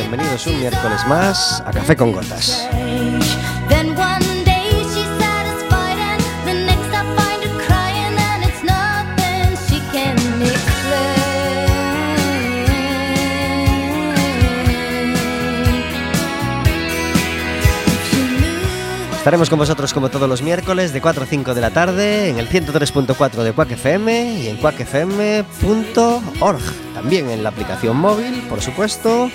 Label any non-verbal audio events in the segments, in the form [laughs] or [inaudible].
bienvenidos un miércoles más a Café con Gotas. Estaremos con vosotros como todos los miércoles de 4 a 5 de la tarde en el 103.4 de Quack FM y en quackfm.org. También en la aplicación móvil, por supuesto.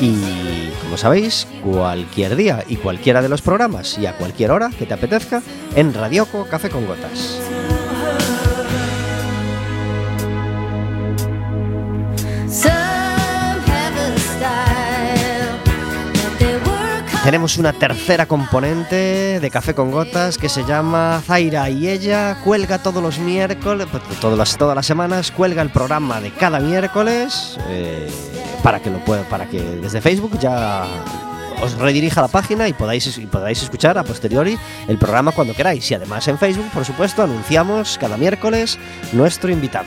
Y como sabéis, cualquier día y cualquiera de los programas y a cualquier hora que te apetezca en Radioco Café con Gotas. Tenemos una tercera componente de Café con Gotas que se llama Zaira y ella cuelga todos los miércoles, todas las, todas las semanas, cuelga el programa de cada miércoles eh, para que lo pueda, para que desde Facebook ya os redirija a la página y podáis, y podáis escuchar a posteriori el programa cuando queráis. Y además en Facebook, por supuesto, anunciamos cada miércoles nuestro invitado.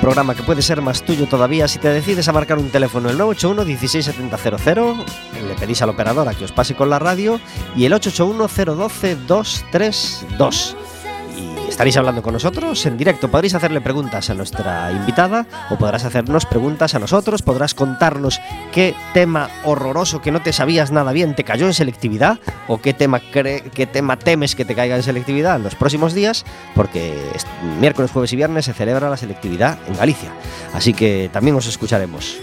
Programa que puede ser más tuyo todavía. Si te decides a marcar un teléfono el 981 16700, le pedís al operador a que os pase con la radio y el 881 012 232 estaréis hablando con nosotros en directo. Podréis hacerle preguntas a nuestra invitada o podrás hacernos preguntas a nosotros. Podrás contarnos qué tema horroroso que no te sabías nada bien te cayó en selectividad o qué tema, qué tema temes que te caiga en selectividad en los próximos días, porque miércoles, jueves y viernes se celebra la selectividad en Galicia. Así que también os escucharemos.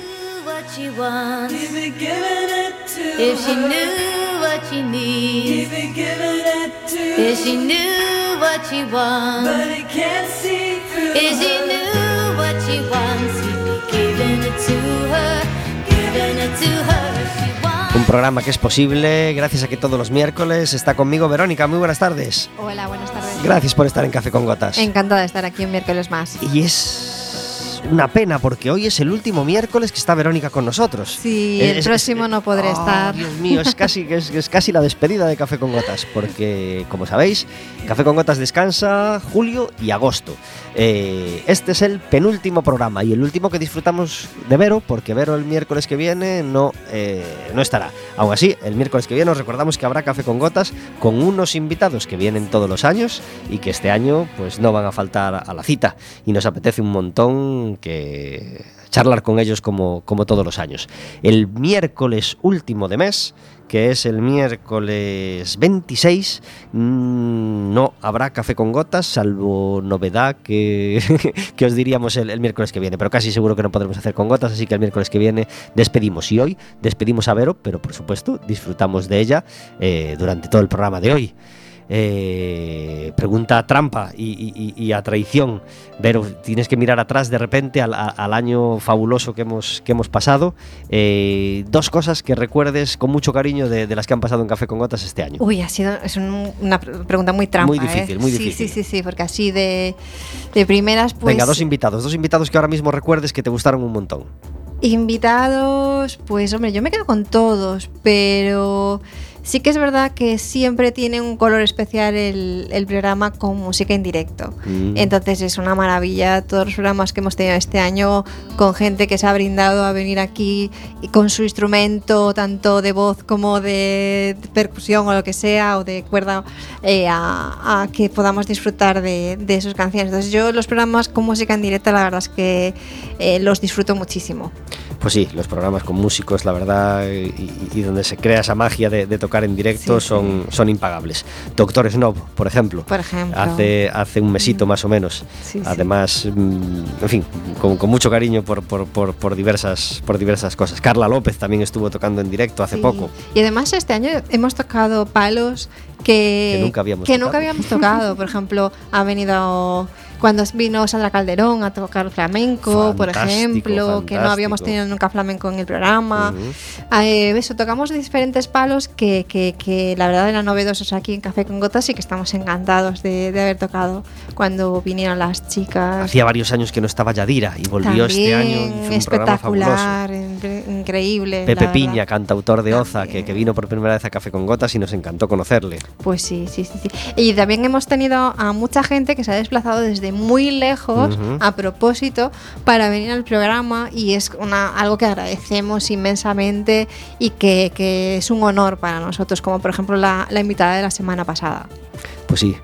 Un programa que es posible gracias a que todos los miércoles está conmigo Verónica. Muy buenas tardes. Hola, buenas tardes. Gracias por estar en Café con Gotas. Encantada de estar aquí un miércoles más. Y es una pena porque hoy es el último miércoles que está Verónica con nosotros. Sí, el próximo no podré oh, estar. Dios mío, es casi, es, es, casi la despedida de Café con Gotas, porque como sabéis, Café con Gotas descansa julio y agosto. Eh, este es el penúltimo programa y el último que disfrutamos de Vero, porque Vero el miércoles que viene no, eh, no estará. Aún así, el miércoles que viene os recordamos que habrá Café con Gotas con unos invitados que vienen todos los años y que este año pues no van a faltar a la cita y nos apetece un montón que charlar con ellos como, como todos los años. El miércoles último de mes que es el miércoles 26. Mm, no habrá café con gotas, salvo novedad que, [laughs] que os diríamos el, miércoles que viene, pero casi seguro que no podremos hacer con gotas, así que el miércoles que viene despedimos. Y hoy despedimos a Vero, pero por supuesto disfrutamos de ella eh, durante todo el programa de hoy. Eh, pregunta trampa y, a traición. Pero tienes que mirar atrás de repente al, año fabuloso que hemos, que hemos pasado. Eh, dos cosas que recuerdes con mucho cariño de, las que han pasado en Café con Gotas este año. Uy, ha sido es una pregunta muy trampa. Muy difícil, ¿eh? muy difícil. Sí, sí, sí, porque así de, de primeras pues... Venga, dos invitados, dos invitados que ahora mismo recuerdes que te gustaron un montón. Invitados, pues hombre, yo me quedo con todos, pero Sí que es verdad que siempre tiene un color especial el, programa con música en directo. Mm. Entonces es una maravilla todos los programas que hemos tenido este año con gente que se ha brindado a venir aquí y con su instrumento, tanto de voz como de, percusión o lo que sea, o de cuerda, eh, a, que podamos disfrutar de, de, sus canciones. Entonces yo los programas con música en directo la verdad es que eh, los disfruto muchísimo. Pues sí, los programas con músicos, la verdad, y, donde se crea esa magia de, tocar en directo son, son impagables. Doctor Snob, por ejemplo. Por ejemplo. Hace, hace un mesito mm. más o menos. Además, mm, en fin, con, mucho cariño por, por, diversas, por diversas cosas. Carla López también estuvo tocando en directo hace poco. Y además este año hemos tocado palos que, nunca habíamos que Nunca habíamos tocado. por ejemplo, ha venido cuando vino Sandra Calderón a tocar flamenco, por ejemplo, que no habíamos tenido nunca flamenco en el programa. Eh, eso, tocamos diferentes palos que, que, la verdad eran novedosos aquí en Café con Gotas y que estamos encantados de, haber tocado cuando vinieron las chicas. Hacía varios años que no estaba Yadira y volvió este año. Y espectacular, increíble. Pepe Piña, cantautor de Oza, que, que, vino por primera vez a Café con Gotas y nos encantó conocerle. Pues sí, sí, sí, sí. Y también hemos tenido a mucha gente que se ha desplazado desde muy lejos uh -huh. a propósito para venir al programa y es una, algo que agradecemos inmensamente y que, que es un honor para nosotros, como por ejemplo la, la invitada de la semana pasada. Pues sí,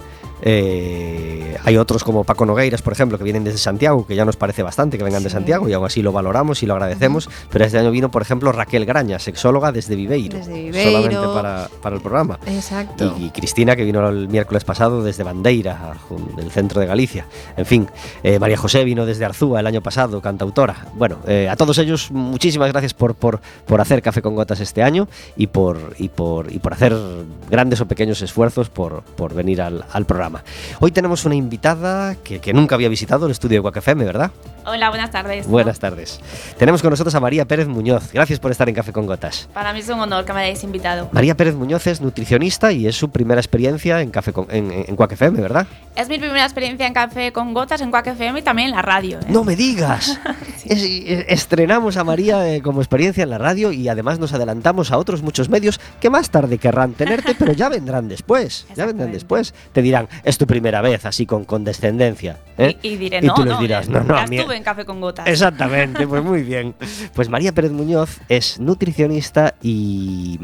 eh, hay otros como Paco Nogueiras, por ejemplo, que vienen desde Santiago, que ya nos parece bastante que vengan sí. de Santiago y aún así lo valoramos y lo agradecemos. Uh -huh. Pero este año vino, por ejemplo, Raquel Graña, sexóloga desde Viveiro, desde Viveiro. solamente para, para, el programa. Exacto. Y, y, Cristina, que vino el miércoles pasado desde Bandeira, del centro de Galicia. En fin, eh, María José vino desde Arzúa el año pasado, cantautora. Bueno, eh, a todos ellos, muchísimas gracias por, por, por hacer Café con Gotas este año y por, y por, y por hacer grandes o pequeños esfuerzos por, por venir al, al programa. Hoy tenemos una invitada que, nunca había visitado el estudio de Quack FM, ¿verdad? Hola, buenas tardes. Buenas tardes. Tenemos con nosotros a María Pérez Muñoz. Gracias por estar en Café con Gotas. Para mí es un honor que me hayáis invitado. María Pérez Muñoz es nutricionista y es su primera experiencia en, Café con, en, en Quack FM, ¿verdad? Es mi primera experiencia en Café con Gotas, en Quack FM y también en la radio. ¿eh? ¡No me digas! [laughs] sí. es, es, estrenamos a María eh, como experiencia en la radio y además nos adelantamos a otros muchos medios que más tarde querrán tenerte, [laughs] pero ya vendrán después. ya vendrán después. Te dirán, es tu primera vez, así con condescendencia. ¿eh? Y, y, diré, y no, tú les no, dirás, eh, no, no, mí- en Café con Gotas. Exactamente, pues muy bien. Pues María Pérez Muñoz es nutricionista y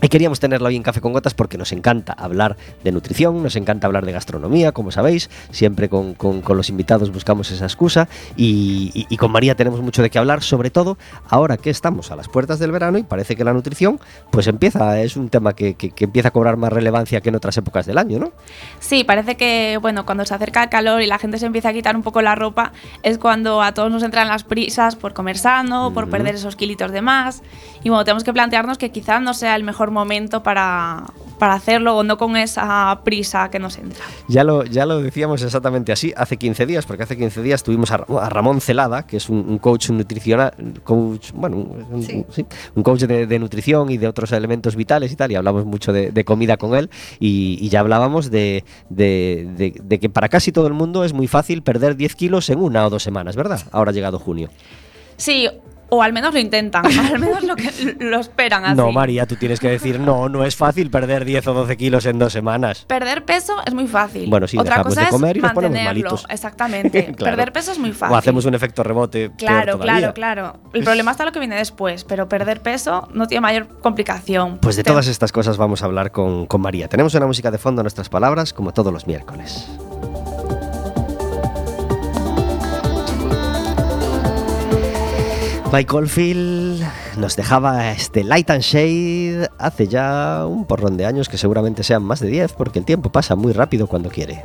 y queríamos tenerla hoy en Café con Gotas porque nos encanta hablar de nutrición, nos encanta hablar de gastronomía, como sabéis, siempre con, con, con los invitados buscamos esa excusa. Y, y, y, con María tenemos mucho de qué hablar, sobre todo ahora que estamos a las puertas del verano y parece que la nutrición pues empieza, es un tema que, que, que empieza a cobrar más relevancia que en otras épocas del año, ¿no? Sí, parece que bueno, cuando se acerca el calor y la gente se empieza a quitar un poco la ropa es cuando a todos nos entran las prisas por comer sano, por perder esos kilitos de más y bueno, tenemos que plantearnos que quizás no sea el mejor momento para, para hacerlo o no con esa prisa que nos entra. Ya lo, ya lo decíamos exactamente así hace 15 días, porque hace 15 días tuvimos a, a Ramón Celada, que es un, un coach nutricional, coach, bueno, un, sí. Sí, un coach de, de, nutrición y de otros elementos vitales y tal, y hablamos mucho de, de comida con él, y, y ya hablábamos de, de, que para casi todo el mundo es muy fácil perder 10 kilos en una o dos semanas, ¿verdad? Ahora ha llegado junio. Sí, o al menos lo intentan, al menos lo, que, lo esperan así. No, María, tú tienes que decir, no, no es fácil perder 10 o 12 kilos en dos semanas. Perder peso es muy fácil. Bueno, sí, Otra cosa de comer y nos ponemos malitos. [laughs] Exactamente. claro. Perder peso es muy fácil. O hacemos un efecto rebote. Claro, claro, claro. El problema está lo que viene después, pero perder peso no tiene mayor complicación. Pues de todas estas cosas vamos a hablar con, con María. Tenemos una música de fondo a nuestras palabras, como todos los miércoles. Mike Oldfield nos dejaba este Light and Shade hace ya un porrón de años, que seguramente sean más de 10, porque el tiempo pasa muy rápido cuando quiere.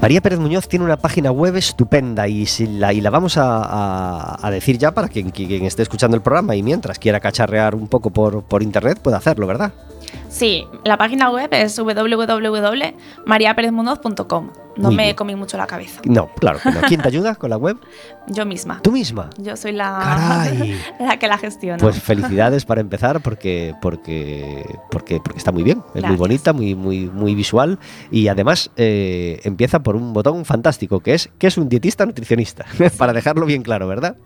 María Pérez Muñoz tiene una página web estupenda y, la, vamos a, decir ya para quien, quien, esté escuchando el programa y mientras quiera cacharrear un poco por, por internet pueda hacerlo, ¿verdad? Sí, la página web es www.mariaperezmunoz.com. No Muy me bien. comí mucho la cabeza. No, claro que no. ¿Quién te [laughs] ayuda con la web? Yo misma. ¿Tú misma? Yo soy la, Caray. [laughs] la que la gestiona. Pues felicidades para empezar porque, porque, porque, porque está muy bien. Es Gracias. muy bonita, muy, muy, muy visual y además eh, empieza por un botón fantástico que es que es un dietista nutricionista. [laughs] para dejarlo bien claro, ¿verdad?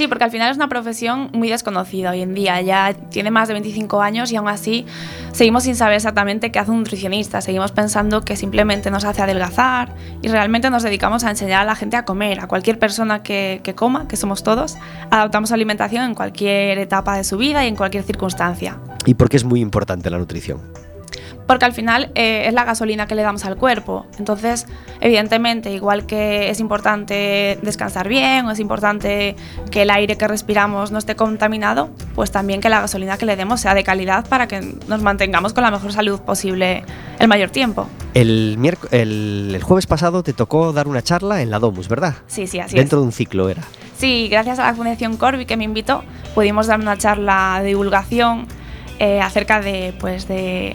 Sí, porque al final es una profesión muy desconocida hoy en día. Ya tiene más de 25 años y aún así seguimos sin saber exactamente qué hace un nutricionista. Seguimos pensando que simplemente nos hace adelgazar y realmente nos dedicamos a enseñar a la gente a comer. A cualquier persona que, coma, que somos todos, adaptamos alimentación en cualquier etapa de su vida y en cualquier circunstancia. ¿Y por qué es muy importante la nutrición? Porque al final eh, es la gasolina que le damos al cuerpo. Entonces, evidentemente, igual que es importante descansar bien o es importante que el aire que respiramos no esté contaminado, pues también que la gasolina que le demos sea de calidad para que nos mantengamos con la mejor salud posible el mayor tiempo. El, el, el jueves pasado te tocó dar una charla en la Domus, ¿verdad? Sí, sí, así Dentro es. de un ciclo era. Sí, gracias a la Fundación Corby que me invitó, pudimos dar una charla de divulgación eh, acerca de, pues, de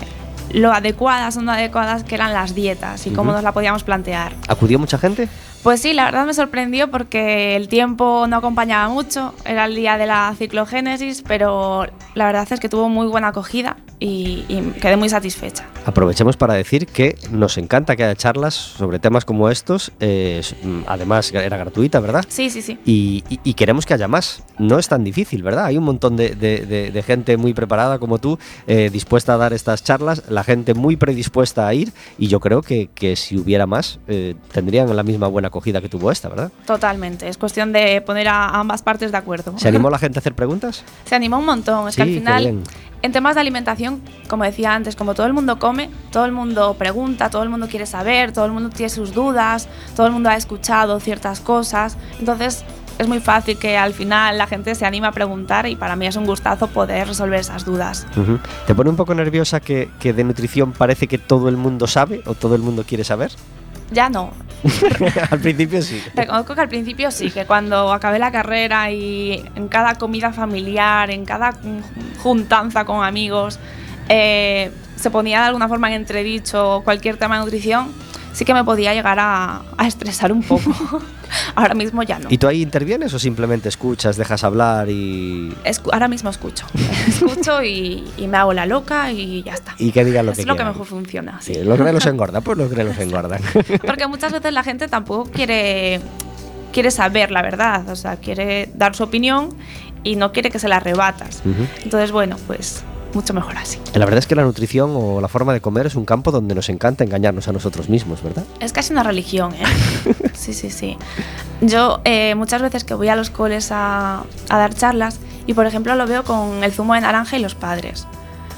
lo adecuadas o no adecuadas que eran las dietas y cómo uh -huh. nos la podíamos plantear. ¿Acudió mucha gente? Pues sí, la verdad me sorprendió porque el tiempo no acompañaba mucho, era el día de la ciclogénesis, pero la verdad es que tuvo muy buena acogida y, quedé muy satisfecha. Aprovechemos para decir que nos encanta que haya charlas sobre temas como estos. Eh, mm, además, era gratuita, ¿verdad? Sí, sí, sí. Y, queremos que haya más. No es tan difícil, ¿verdad? Hay un montón de, gente muy preparada como tú, eh, dispuesta a dar estas charlas, la gente muy predispuesta a ir y yo creo que, si hubiera más, eh, tendrían la misma buena acogida que tuvo esta, ¿verdad? Totalmente. Es cuestión de poner a ambas partes de acuerdo. ¿Se animó [laughs] la gente a hacer preguntas? Se animó un montón. Es que al final en temas de alimentación, como decía antes, como todo el mundo come, todo el mundo pregunta, todo el mundo quiere saber, todo el mundo tiene sus dudas, todo el mundo ha escuchado ciertas cosas. Entonces es muy fácil que al final la gente se anime a preguntar y para mí es un gustazo poder resolver esas dudas. ¿Te pone un poco nerviosa que de nutrición parece que todo el mundo sabe o todo el mundo quiere saber? Ya no. [laughs] al principio sí. Reconozco que al principio sí, que cuando acabé la carrera y en cada comida familiar, en cada juntanza con amigos, eh, se ponía de alguna forma en entredicho cualquier tema de nutrición, sí que me podía llegar a, estresar un poco. [laughs] ahora mismo ya no. ¿Y tú ahí intervienes o simplemente escuchas, dejas hablar y...? ahora mismo escucho. [laughs] escucho y, me hago la loca y ya está. Y que digan lo que Es lo que mejor funciona. Sí. los grelos engordan, pues los grelos engordan. [laughs] Porque muchas veces la gente tampoco quiere, quiere saber la verdad, o sea, quiere dar su opinión y no quiere que se la rebatas. Entonces, bueno, pues mucho mejor así. La verdad es que la nutrición o la forma de comer es un campo donde nos encanta engañarnos a nosotros mismos, ¿verdad? Es casi una religión, ¿eh? [laughs] sí, sí, sí. Yo eh, muchas veces que voy a los coles a, a dar charlas y por ejemplo lo veo con el zumo de naranja y los padres.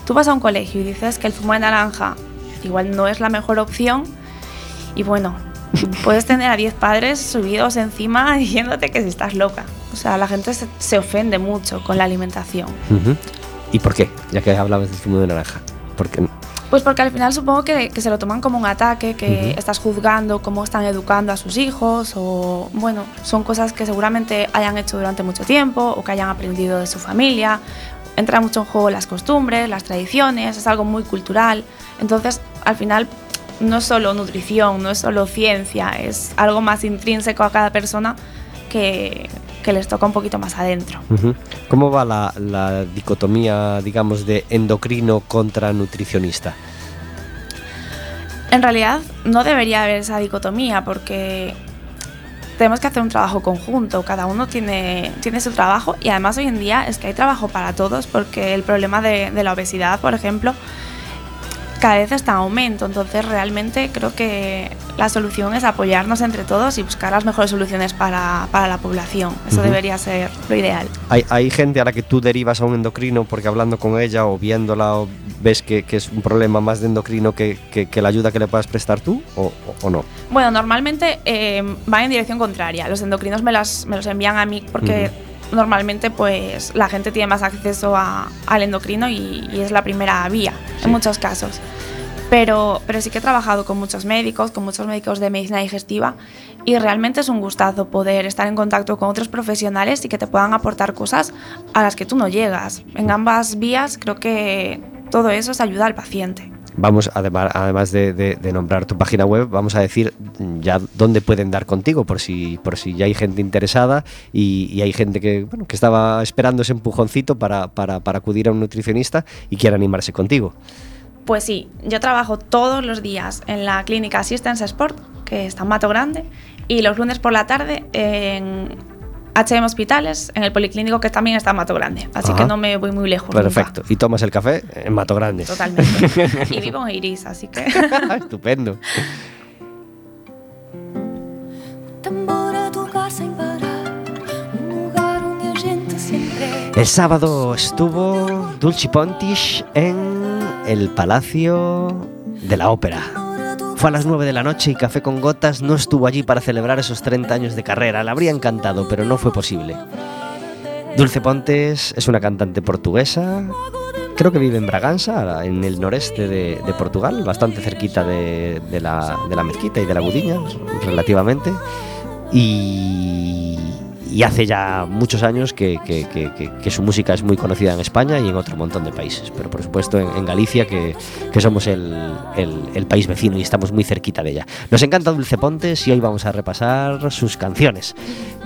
Tú vas a un colegio y dices que el zumo de naranja igual no es la mejor opción y bueno, [laughs] puedes tener a 10 padres subidos encima [laughs] diciéndote que si estás loca. O sea, la gente se, ofende mucho con la alimentación. ¿Y por qué? Ya que hablabas del zumo de naranja. ¿Por qué? Pues porque al final supongo que, se lo toman como un ataque, que estás juzgando cómo están educando a sus hijos o, bueno, son cosas que seguramente hayan hecho durante mucho tiempo o que hayan aprendido de su familia. Entra mucho en juego las costumbres, las tradiciones, es algo muy cultural. Entonces, al final, no es solo nutrición, no es solo ciencia, es algo más intrínseco a cada persona que, que les toca un poquito más adentro. ¿Cómo va la, dicotomía, digamos, de endocrino contra nutricionista? En realidad no debería haber esa dicotomía porque tenemos que hacer un trabajo conjunto, cada uno tiene, tiene su trabajo y además hoy en día es que hay trabajo para todos porque el problema de, de la obesidad, por ejemplo, cada vez está en aumento. Entonces realmente creo que la solución es apoyarnos entre todos y buscar las mejores soluciones para, para la población. Eso debería ser lo ideal. ¿Hay, ¿Hay, gente a la que tú derivas a un endocrino porque hablando con ella o viéndola o ves que, que es un problema más de endocrino que, que, la ayuda que le puedas prestar tú o, o, no? Bueno, normalmente eh, va en dirección contraria. Los endocrinos me, las, me los envían a mí porque normalmente pues la gente tiene más acceso al endocrino y, es la primera vía en muchos casos. Pero, pero sí que he trabajado con muchos médicos, con muchos médicos de medicina digestiva y realmente es un gustazo poder estar en contacto con otros profesionales y que te puedan aportar cosas a las que tú no llegas. En ambas vías creo que todo eso es ayuda al paciente vamos, además, además de, nombrar tu página web, vamos a decir ya dónde pueden dar contigo, por si, por si ya hay gente interesada y, hay gente que, bueno, que estaba esperando ese empujoncito para, para, para acudir a un nutricionista y quiera animarse contigo. Pues sí, yo trabajo todos los días en la clínica Assistance Sport, que está en Mato Grande, y los lunes por la tarde en HM Hospitales, en el Policlínico, que también está en Mato Grande. Así que no me voy muy lejos. Perfecto. Y tomas el café en Mato Grande. Totalmente. [laughs] y vivo en Iris, así que. [laughs] Estupendo. El sábado estuvo Dulci Pontish en el Palacio de la Ópera. Fue a las 9 de la noche y Café con Gotas no estuvo allí para celebrar esos 30 años de carrera. Le habría encantado, pero no fue posible. Dulce Pontes es una cantante portuguesa. Creo que vive en Braganza, en el noreste de, Portugal, bastante cerquita de, la, mezquita y de la Gudiña, relativamente. Y, y hace ya muchos años que, su música es muy conocida en España y en otro montón de países, pero por supuesto en, Galicia, que, somos el, país vecino y estamos muy cerquita de ella. Nos encanta Dulce Pontes y hoy vamos a repasar sus canciones,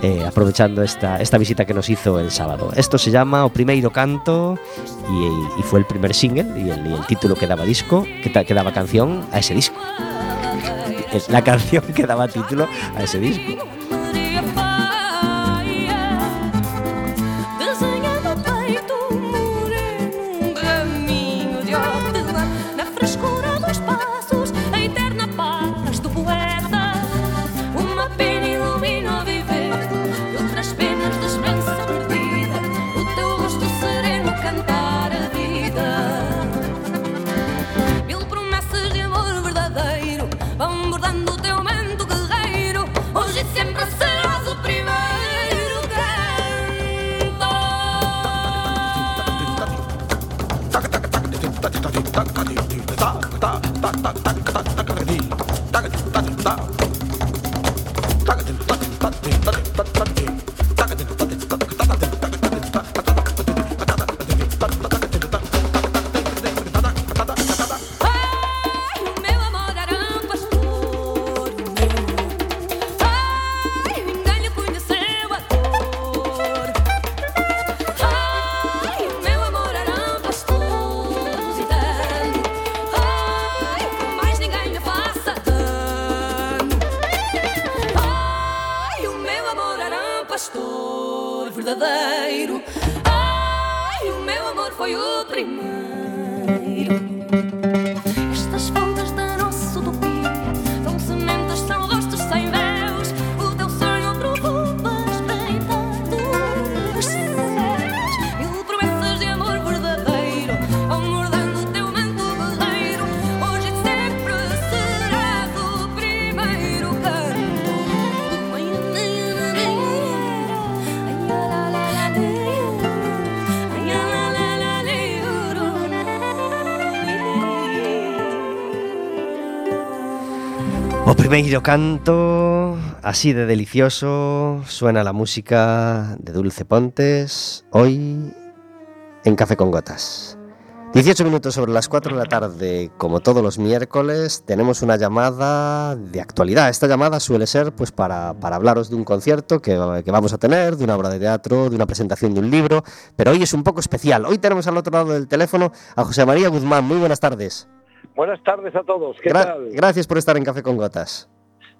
eh, aprovechando esta, esta visita que nos hizo el sábado. Esto se llama O Primeiro Canto y, fue el primer single y el, título que daba disco, que, que daba canción a ese disco. Es [laughs] la canción que daba título a ese disco. Primeiro canto, así de delicioso, suena la música de Dulce Pontes, hoy en Café con Gotas. 18 minutos sobre las 4 de la tarde, como todos los miércoles, tenemos una llamada de actualidad. Esta llamada suele ser pues para, hablaros de un concierto que, vamos a tener, de una obra de teatro, de una presentación de un libro, pero hoy es un poco especial. Hoy tenemos al otro lado del teléfono a José María Guzmán. Muy buenas tardes. Buenas tardes a todos. ¿Qué tal? Gracias por estar en Café con Gotas.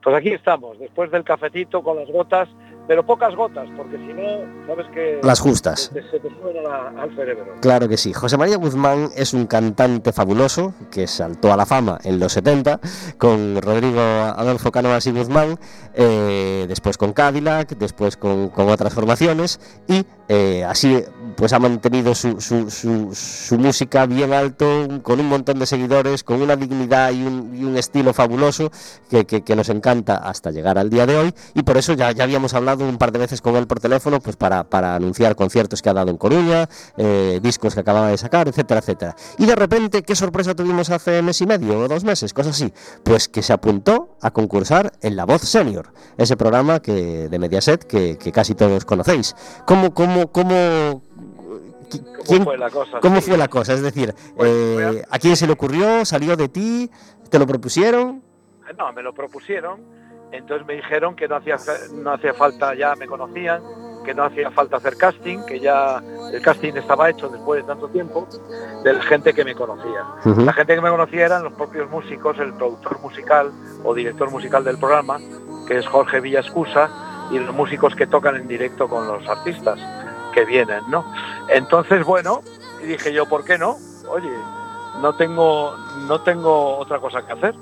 Pues aquí estamos, después del cafetito con las gotas, pero pocas gotas, porque si no, sabes que... Las justas. Se, te suena al cerebro. Claro que sí. José María Guzmán es un cantante fabuloso que saltó a la fama en los 70 con Rodrigo Adolfo Cánovas y Guzmán, eh, después con Cadillac, después con, con otras formaciones y eh, así pues ha mantenido su, su, música bien alto, con un montón de seguidores, con una dignidad y un, estilo fabuloso que, nos encanta hasta llegar al día de hoy. Y por eso ya, ya habíamos hablado un par de veces con él por teléfono pues para, para anunciar conciertos que ha dado en Coruña, eh, discos que acababa de sacar, etcétera, etcétera. Y de repente, ¿qué sorpresa tuvimos hace mes y medio o dos meses? Cosas así. Pues que se apuntó a concursar en La Voz Senior, ese programa que, de Mediaset que, casi todos conocéis. ¿Cómo, cómo, cómo ¿Cómo fue la cosa? ¿Cómo fue la cosa? Es decir, pues, eh, ¿a quién se le ocurrió? ¿Salió de ti? ¿Te lo propusieron? No, me lo propusieron. Entonces me dijeron que no hacía, no hacía falta, ya me conocían, que no hacía falta hacer casting, que ya el casting estaba hecho después de tanto tiempo, de la gente que me conocía. La gente que me conocía eran los propios músicos, el productor musical o director musical del programa, que es Jorge Villascusa, y los músicos que tocan en directo con los artistas que vienen, ¿no? Entonces, bueno, dije yo, ¿por qué no? Oye, no tengo, no tengo otra cosa que hacer.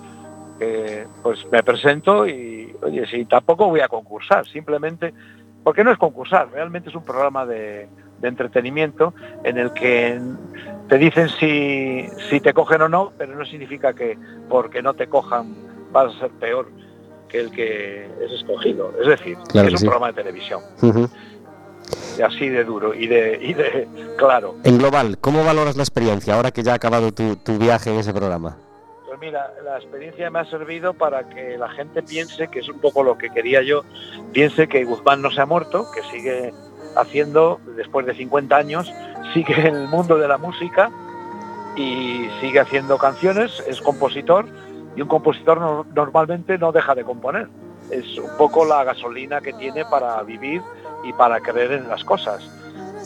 Pues me presento y, oye, si tampoco voy a concursar, simplemente, porque no es concursar, realmente es un programa de, entretenimiento en el que te dicen si, si te cogen o no, pero no significa que porque no te cojan vas a ser peor que el que es escogido. Es decir, es un programa de televisión así de duro y de, y de claro. En global, ¿cómo valoras la experiencia ahora que ya ha acabado tu, viaje en ese programa? Mira, la experiencia me ha servido para que la gente piense, que es un poco lo que quería yo, piense que Guzmán no se ha muerto, que sigue haciendo, después de 50 años, [laughs] sigue en el mundo de la música y sigue haciendo canciones, es compositor y un compositor normalmente no deja de componer. Es un poco la gasolina que tiene para vivir y para creer en las cosas.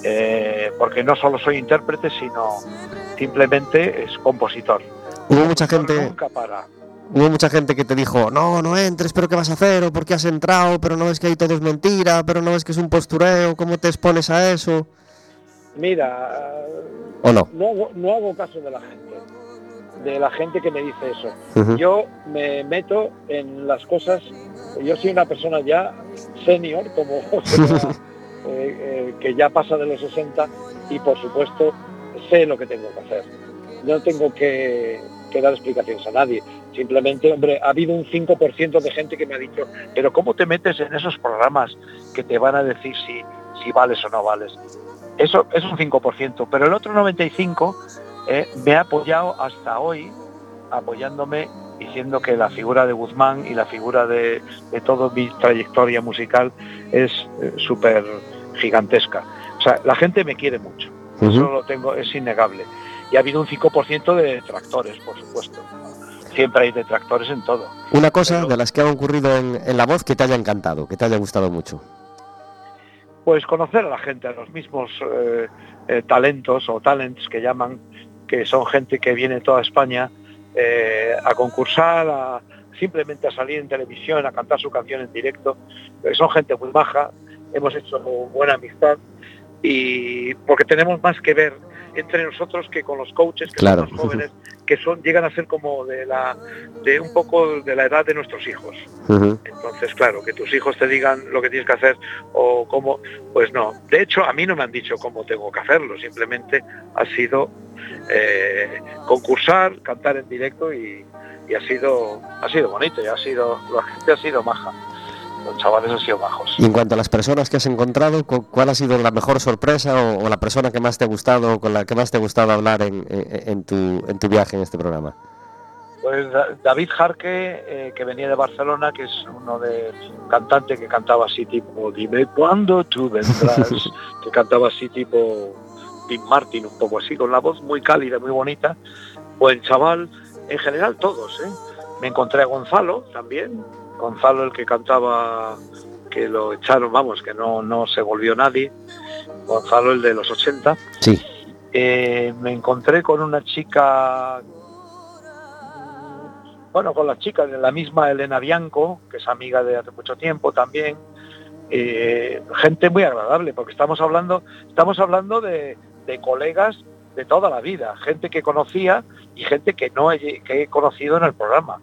Eh, porque no solo soy intérprete, sino simplemente es compositor. Hubo mucha gente. Hubo mucha gente que te dijo, no, no entres, pero ¿qué vas a hacer? ¿O por qué has entrado? Pero no es que ahí todo es mentira, pero no es que es un postureo, ¿cómo te expones a eso? Mira, ¿O no? No, hago caso de la gente, de la gente que me dice eso. Yo me meto en las cosas, yo soy una persona ya senior, como [laughs] [laughs] eh, eh, que ya pasa de los 60 y por supuesto sé lo que tengo que hacer. No tengo que, dar explicaciones a nadie. Simplemente, hombre, ha habido un 5% de gente que me ha dicho, pero ¿cómo te metes en esos programas que te van a decir si, si vales o no vales? Eso es un 5%, pero el otro 95% eh, me ha apoyado hasta hoy, apoyándome diciendo que la figura de Guzmán y la figura de, toda mi trayectoria musical es eh, súper gigantesca. O sea, la gente me quiere mucho. Eso lo tengo, es innegable. Y ha habido un 5% de detractores, por supuesto. Siempre hay detractores en todo. Una cosa de las que ha ocurrido en, la voz que te haya encantado, que te haya gustado mucho. Pues conocer a la gente, a los mismos eh, eh, talentos o talents que llaman, que son gente que viene de toda España eh, a concursar, a, simplemente a salir en televisión, a cantar su canción en directo. son gente muy baja, hemos hecho buena amistad y porque tenemos más que ver entre nosotros que con los coaches que son los jóvenes que son llegan a ser como de la de un poco de la edad de nuestros hijos. Entonces claro que tus hijos te digan lo que tienes que hacer o cómo pues no. De hecho a mí no me han dicho cómo tengo que hacerlo. Simplemente ha sido eh, concursar cantar en directo y, y, ha sido ha sido bonito y ha sido la gente ha sido maja los chavales han sido bajos. Y en cuanto a las personas que has encontrado, ¿cuál ha sido la mejor sorpresa o, la persona que más te ha gustado o con la que más te ha gustado hablar en, tu, en tu viaje en este programa? Pues David Jarque, eh, que venía de Barcelona, que es uno de cantante que cantaba así tipo Dime cuándo tú vendrás, [laughs] que cantaba así tipo Tim Martin, un poco así, con la voz muy cálida, muy bonita. Buen chaval, en general todos, ¿eh? Me encontré a Gonzalo también, Gonzalo el que cantaba, que lo echaron, vamos, que no, no se volvió nadie, Gonzalo el de los 80. Sí. Eh, me encontré con una chica, bueno, con la chica de la misma Elena Bianco, que es amiga de hace mucho tiempo también. Eh, gente muy agradable, porque estamos hablando, estamos hablando de, de, colegas de toda la vida, gente que conocía y gente que no que he conocido en el programa.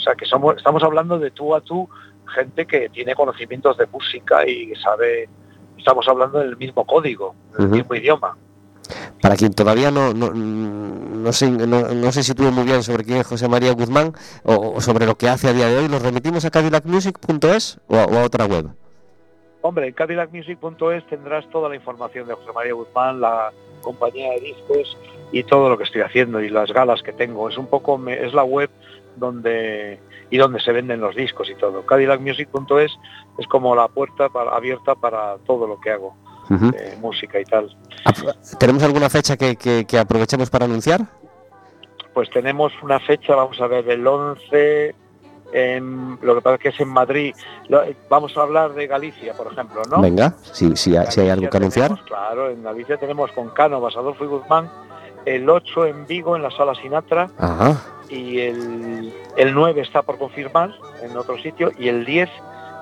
O sea, que somos, estamos hablando de tú a tú, gente que tiene conocimientos de música y sabe, estamos hablando del mismo código, del mismo idioma. Para quien todavía no, no, no, se, no, se sitúe muy bien sobre quién es José María Guzmán o, sobre lo que hace a día de hoy, ¿nos remitimos a cadillacmusic.es o, o, a otra web? Hombre, en cadillacmusic.es tendrás toda la información de José María Guzmán, la compañía de discos y todo lo que estoy haciendo y las galas que tengo. Es un poco, es la web donde y donde se venden los discos y todo. CadillacMusic.es es como la puerta para, abierta para todo lo que hago, música y tal. ¿Tenemos alguna fecha que, que, aprovechemos para anunciar? Pues tenemos una fecha, vamos a ver, el 11, en, lo que pasa es que es en Madrid. vamos a hablar de Galicia, por ejemplo, ¿no? Venga, si, si, si hay algo que anunciar. Claro, en Galicia tenemos con Cano, Adolfo y Guzmán, el 8 en Vigo, en la Sala Sinatra. Ajá y el, el 9 está por confirmar en otro sitio y el 10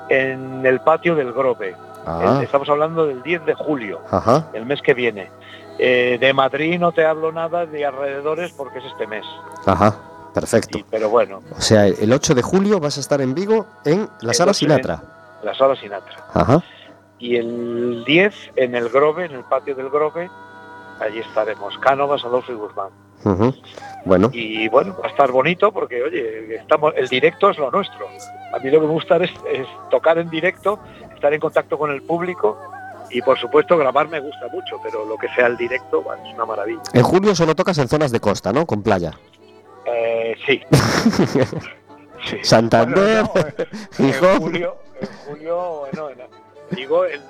en el patio del Grove. Ah. Estamos hablando del 10 de julio, el mes que viene. Eh, de Madrid no te hablo nada de alrededores porque es este mes. Ajá, perfecto. pero bueno. O sea, el 8 de julio vas a estar en Vigo en la Sala Sinatra. la Sala Sinatra. Ajá. Y el 10 en el Grove, en el patio del Grove, allí estaremos. Cánovas, Adolfo y Guzmán. Bueno. Y bueno, va a estar bonito porque, oye, estamos, el directo es lo nuestro. A mí lo que me gusta es, tocar en directo, estar en contacto con el público y por supuesto grabar me gusta mucho, pero lo que sea el directo es una maravilla. En julio solo tocas en zonas de costa, ¿no? Con playa. Eh, sí. [laughs] sí. Santander, bueno, no, [laughs] en, en, julio, en julio, bueno, en, digo, en,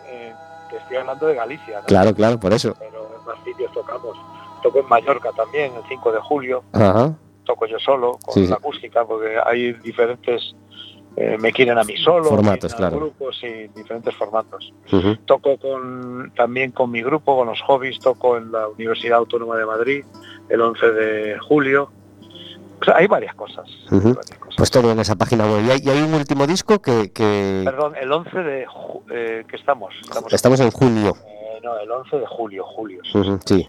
te estoy hablando de Galicia. ¿no? Claro, claro, por eso. Pero en más sitios tocamos. En Mallorca también, el 5 de julio. Ajá. Toco yo solo, con Sí, la acústica, porque hay diferentes... eh, me quieren a mí solo, Formatos, claro. grupos y diferentes formatos. Toco con, también con mi grupo, con los hobbies, toco en la Universidad Autónoma de Madrid el 11 de julio. O sea, hay varias cosas. Ujú. varias cosas. Pues todo en esa página web. Y hay, y hay un último disco que, que Perdón, el 11 de... Eh, ¿Qué estamos? Estamos, estamos en junio. eh, no, el 11 de julio, julio. Sí.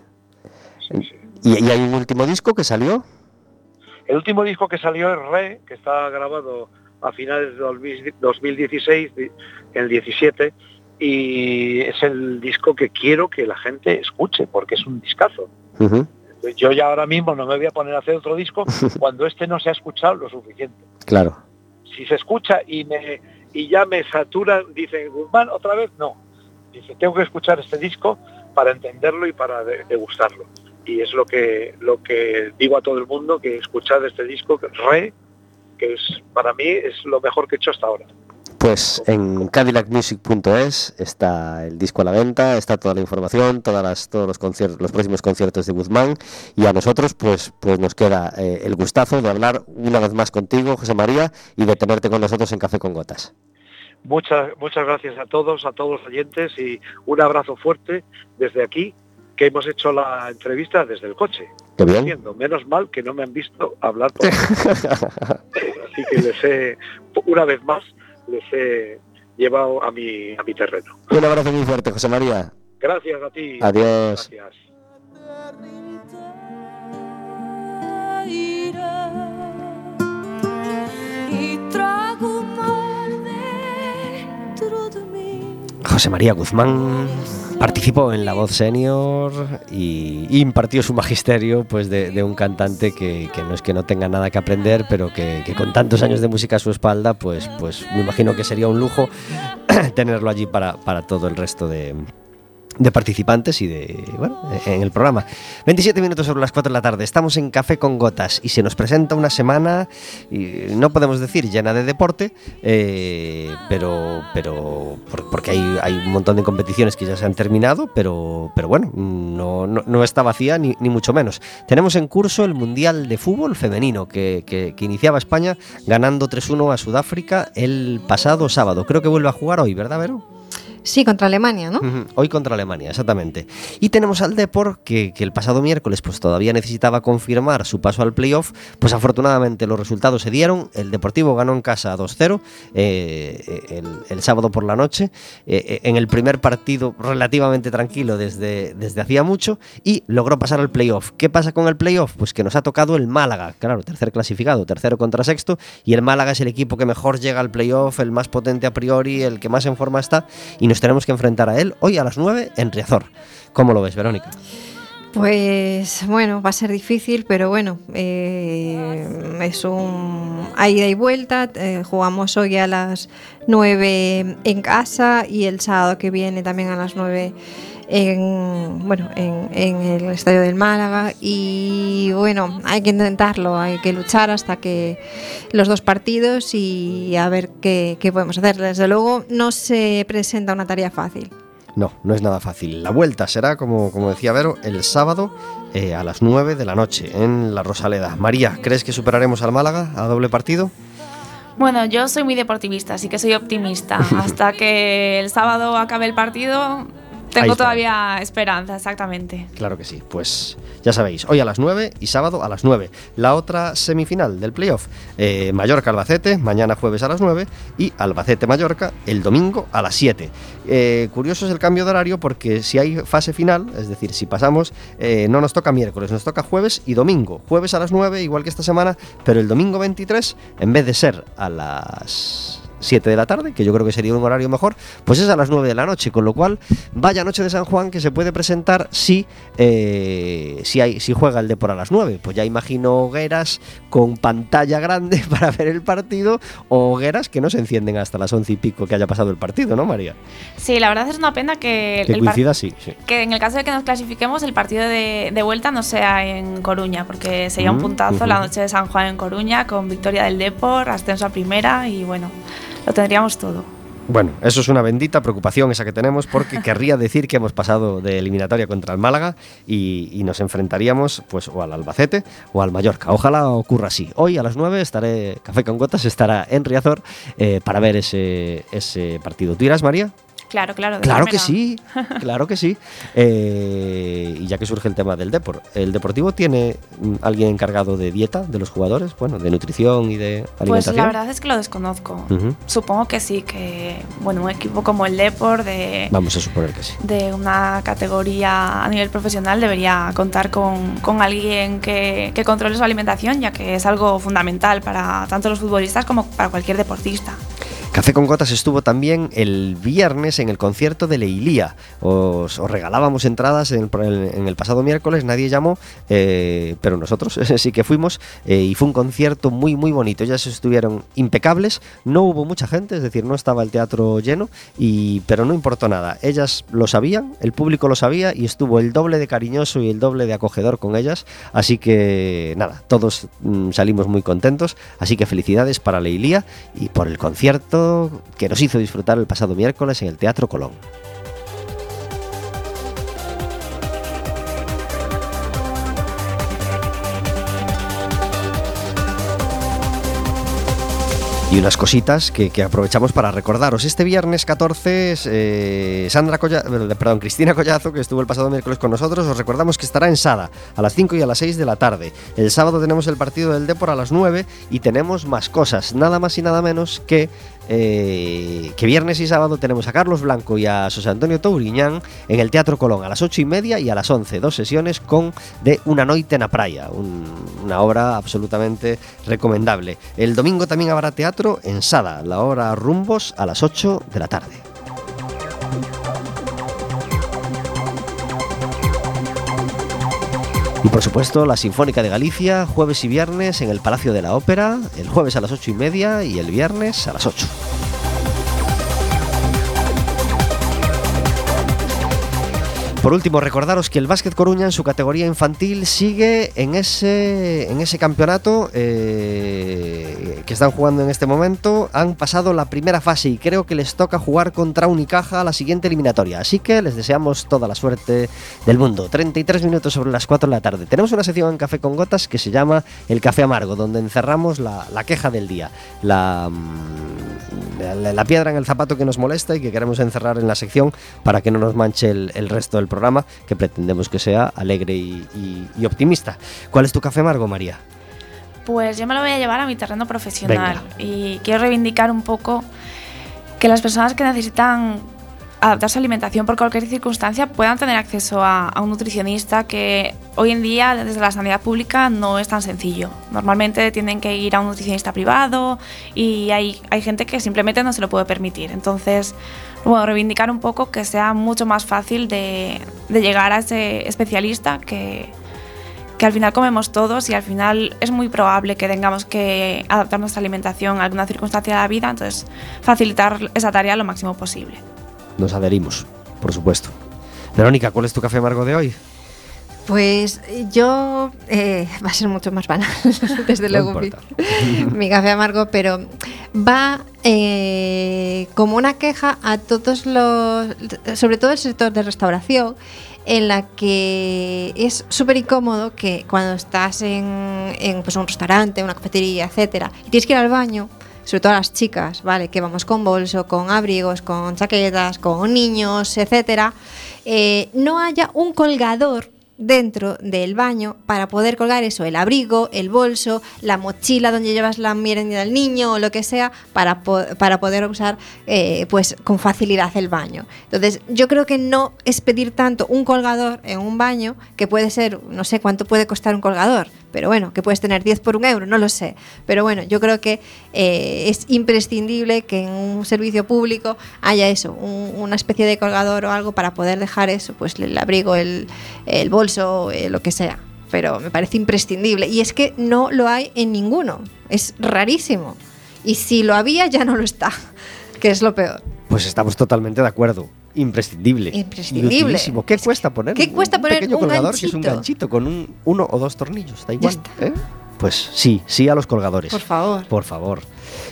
Sí, sí. Y, y hay un último disco que salió. El último disco que salió es Re, que está grabado a finales de 2000 2016, di- el 17, y es el disco que quiero que la gente escuche, porque es un discazo. Yo ya ahora mismo no me voy a poner a hacer otro disco [laughs] cuando este no se ha escuchado lo suficiente. Claro. Si se escucha y me y ya me saturan, dicen, Guzmán, otra vez, no. Dice, tengo que escuchar este disco para entenderlo y para de- degustarlo. Y es lo que, lo que digo a todo el mundo, que escuchar este disco, que es Re, que es para mí es lo mejor que he hecho hasta ahora. Pues en cadillacmusic.es está el disco a la venta, está toda la información, todas las, todos los conciertos, los próximos conciertos de Guzmán y a nosotros pues, pues nos queda eh, el gustazo de hablar una vez más contigo, José María, y de tenerte con nosotros en Café con Gotas. Muchas, muchas gracias a todos, a todos los oyentes y un abrazo fuerte desde aquí, que hemos hecho la entrevista desde el coche. Qué bien. Diciendo, menos mal que no me han visto hablar por [laughs] Así que les he, una vez más, les he llevado a mi, a mi terreno. Un abrazo muy fuerte, José María. Gracias a ti. Adiós. Gracias. y trago mal dentro de mí. José María Guzmán participó en La Voz Senior y impartió su magisterio pues de, un cantante que, que no es que no tenga nada que aprender, pero que, que con tantos años de música a su espalda, pues, pues me imagino que sería un lujo [clears throat] tenerlo allí para, para todo el resto de, de participantes y de bueno, en el programa. 27 minutos sobre las 4 de la tarde. Estamos en Café con Gotas y se nos presenta una semana, y no podemos decir llena de deporte, eh, pero, pero por- porque hay, hay un montón de competiciones que ya se han terminado, pero, pero bueno, no, no, no está vacía ni, ni mucho menos. Tenemos en curso el Mundial de Fútbol Femenino que, que- que iniciaba España ganando 3-1 a Sudáfrica el pasado sábado. Creo que vuelve a jugar hoy, ¿verdad, Vero? Sí, contra Alemania, ¿no? Ujú, Hoy contra Alemania, exactamente. Y tenemos al Depor, que, que el pasado miércoles pues todavía necesitaba confirmar su paso al playoff. Pues afortunadamente los resultados se dieron. El Deportivo ganó en casa 2-0 eh, el, el sábado por la noche. eh, eh, en el primer partido relativamente tranquilo desde, desde hacía mucho. Y logró pasar al playoff. ¿Qué pasa con el playoff? Pues que nos ha tocado el Málaga. Claro, tercer clasificado, tercero contra sexto. Y el Málaga es el equipo que mejor llega al playoff, el más potente a priori, el que más en forma está. Y nos tenemos que enfrentar a él hoy a las 9 en Riazor. ¿Cómo lo ves, Verónica? Pues bueno, va a ser difícil, pero bueno, eh, es un ida y vuelta. eh, jugamos hoy a las 9 en casa y el sábado que viene también a las 9 en, bueno, en, en el estadio del Málaga. Y bueno, hay que intentarlo, hay que luchar hasta que los dos partidos y a ver qué, qué podemos hacer. Desde luego, no se presenta una tarea fácil. No, no es nada fácil. La vuelta será, como, como decía Vero, el sábado eh, a las 9 de la noche en la Rosaleda. María, ¿crees que superaremos al Málaga a doble partido? Bueno, yo soy muy deportivista, así que soy optimista. [laughs] Hasta que el sábado acabe el partido, tengo todavía esperanza, exactamente. Claro que sí. Pues ya sabéis, hoy a las 9 y sábado a las 9. La otra semifinal del playoff, eh, Mallorca-Albacete, mañana jueves a las 9 y Albacete-Mallorca el domingo a las 7. Eh, curioso es el cambio de horario porque si hay fase final, es decir, si pasamos, eh, no nos toca miércoles, nos toca jueves y domingo. Jueves a las 9, igual que esta semana, pero el domingo 23, en vez de ser a las 7 de la tarde, que yo creo que sería un horario mejor, pues es a las 9 de la noche, con lo cual vaya noche de San Juan que se puede presentar si, eh, si, hay, si juega el Depor a las 9. Pues ya imagino hogueras con pantalla grande [laughs] para ver el partido o hogueras que no se encienden hasta las 11 y pico que haya pasado el partido, ¿no, María? Sí, la verdad es una pena que, Que el coincida sí. que en el caso de que nos clasifiquemos, el partido de, de vuelta no sea en Coruña, porque sería un Mm, puntazo la noche de San Juan en Coruña, con victoria del Depor, ascenso a primera y bueno, lo tendríamos todo. Bueno, eso es una bendita preocupación esa que tenemos porque [laughs] querría decir que hemos pasado de eliminatoria contra el Málaga y, y nos enfrentaríamos pues o al Albacete o al Mallorca. Ojalá ocurra así. Hoy a las 9 estaré, Café con Gotas estará en Riazor eh, para ver ese, ese partido. ¿Tú irás, María? Claro, claro. Claro que sí, [laughs] claro que sí. Eh, y ya que surge el tema del Depor, ¿el Deportivo tiene alguien encargado de dieta de los jugadores? Bueno, de nutrición y de Pues alimentación. la verdad es que lo desconozco. Supongo que sí, que bueno, un equipo como el Depor de, Vamos a suponer que sí. de una categoría a nivel profesional debería contar con, con alguien que, que controle su alimentación, ya que es algo fundamental para tanto los futbolistas como para cualquier deportista. Café con Gotas estuvo también el viernes en el concierto de Leilía. Os, os regalábamos entradas en el, pasado miércoles, nadie llamó, eh, pero nosotros [laughs] sí que fuimos eh, y fue un concierto muy muy bonito. Ellas estuvieron impecables, no hubo mucha gente, es decir, no estaba el teatro lleno, pero no importó nada. Ellas lo sabían, el público lo sabía y estuvo el doble de cariñoso y el doble de acogedor con ellas. Así que nada, todos mm, salimos muy contentos. Así que felicidades para Leilía y por el concierto que nos hizo disfrutar el pasado miércoles en el Teatro Colón. Y unas cositas que, aprovechamos para recordaros. Este viernes 14, eh, Sandra eh, perdón, Cristina Collazo, que estuvo el pasado miércoles con nosotros, os recordamos que estará en Sada a las 5 y a las 6 de la tarde. El sábado tenemos el partido del Depor a las 9 y tenemos más cosas, nada más y nada menos que eh, que viernes y sábado tenemos a Carlos Blanco y a José Antonio Touriñán en el Teatro Colón a las 8 y media y a las 11, dos sesiones con de Una Noite na Praia, un- una obra absolutamente recomendable. El domingo también habrá teatro en Sada, la hora Rumbos a las 8 de la tarde. Por supuesto, la Sinfónica de Galicia, jueves y viernes en el Palacio de la Ópera, el jueves a las ocho y media y el viernes a las 8. Por último, recordaros que el Básquet Coruña en su categoría infantil sigue en ese, en ese campeonato eh, que están jugando en este momento. Han pasado la primera fase y creo que les toca jugar contra Unicaja la siguiente eliminatoria. Así que les deseamos toda la suerte del mundo. 33 minutos sobre las 4 de la tarde. Tenemos una sección en Café con Gotas que se llama El Café Amargo, donde encerramos la, la queja del día. La, mm, la, piedra en el zapato que nos molesta y que queremos encerrar en la sección para que no nos manche el resto del programa, que pretendemos que sea alegre y, y- y optimista. ¿Cuál es tu café amargo, María? Pues yo me lo voy a llevar a mi terreno profesional y quiero reivindicar un poco que las personas que necesitan adaptar su alimentación por cualquier circunstancia puedan tener acceso a, a un nutricionista que hoy en día desde la sanidad pública no es tan sencillo. Normalmente tienen que ir a un nutricionista privado y hay, hay gente que simplemente no se lo puede permitir. Entonces, bueno, reivindicar un poco que sea mucho más fácil de, de llegar a ese especialista que, que al final comemos todos y al final es muy probable que tengamos que adaptar nuestra alimentación a alguna circunstancia de la vida, entonces facilitar esa tarea lo máximo posible. Nos adherimos, por supuesto. Verónica, ¿cuál es tu café amargo de hoy? Pues yo eh, [laughs] va a ser mucho más banal, [laughs] desde No luego, mi, [laughs] mi café amargo, pero va eh, como una queja a todos los, sobre todo el sector de restauración, en la que es súper incómodo que cuando estás en, pues, un restaurante, una cafetería, etcétera, y tienes que ir al baño, sobre todo las chicas, ¿vale? Que vamos con bolso, con abrigos, con chaquetas, con niños, etcétera, eh, no haya un colgador dentro del baño para poder colgar eso, el abrigo, el bolso, la mochila donde llevas la merienda del niño o lo que sea, para, para poder usar eh, pues con facilidad el baño. Entonces, yo creo que no es pedir tanto un colgador en un baño, que puede ser, no sé cuánto puede costar un colgador, pero bueno, que puedes tener 10 por un euro, no lo sé. Pero bueno, yo creo que eh, es imprescindible que en un servicio público haya eso, un- una especie de colgador o algo para poder dejar eso, pues el abrigo, el bolso, eh, lo que sea. Pero me parece imprescindible. Y es que no lo hay en ninguno. Es rarísimo. Y si lo había, ya no lo está. [laughs] Que es lo peor. Pues estamos totalmente de acuerdo. Imprescindible. Imprescindible. ¿Qué Es cuesta poner? ¿qué cuesta un poner pequeño un colgador que es un ganchito? ganchito con un, uno o dos tornillos? Da igual. está. ¿eh? Pues sí, sí a los colgadores. Por favor. Por favor.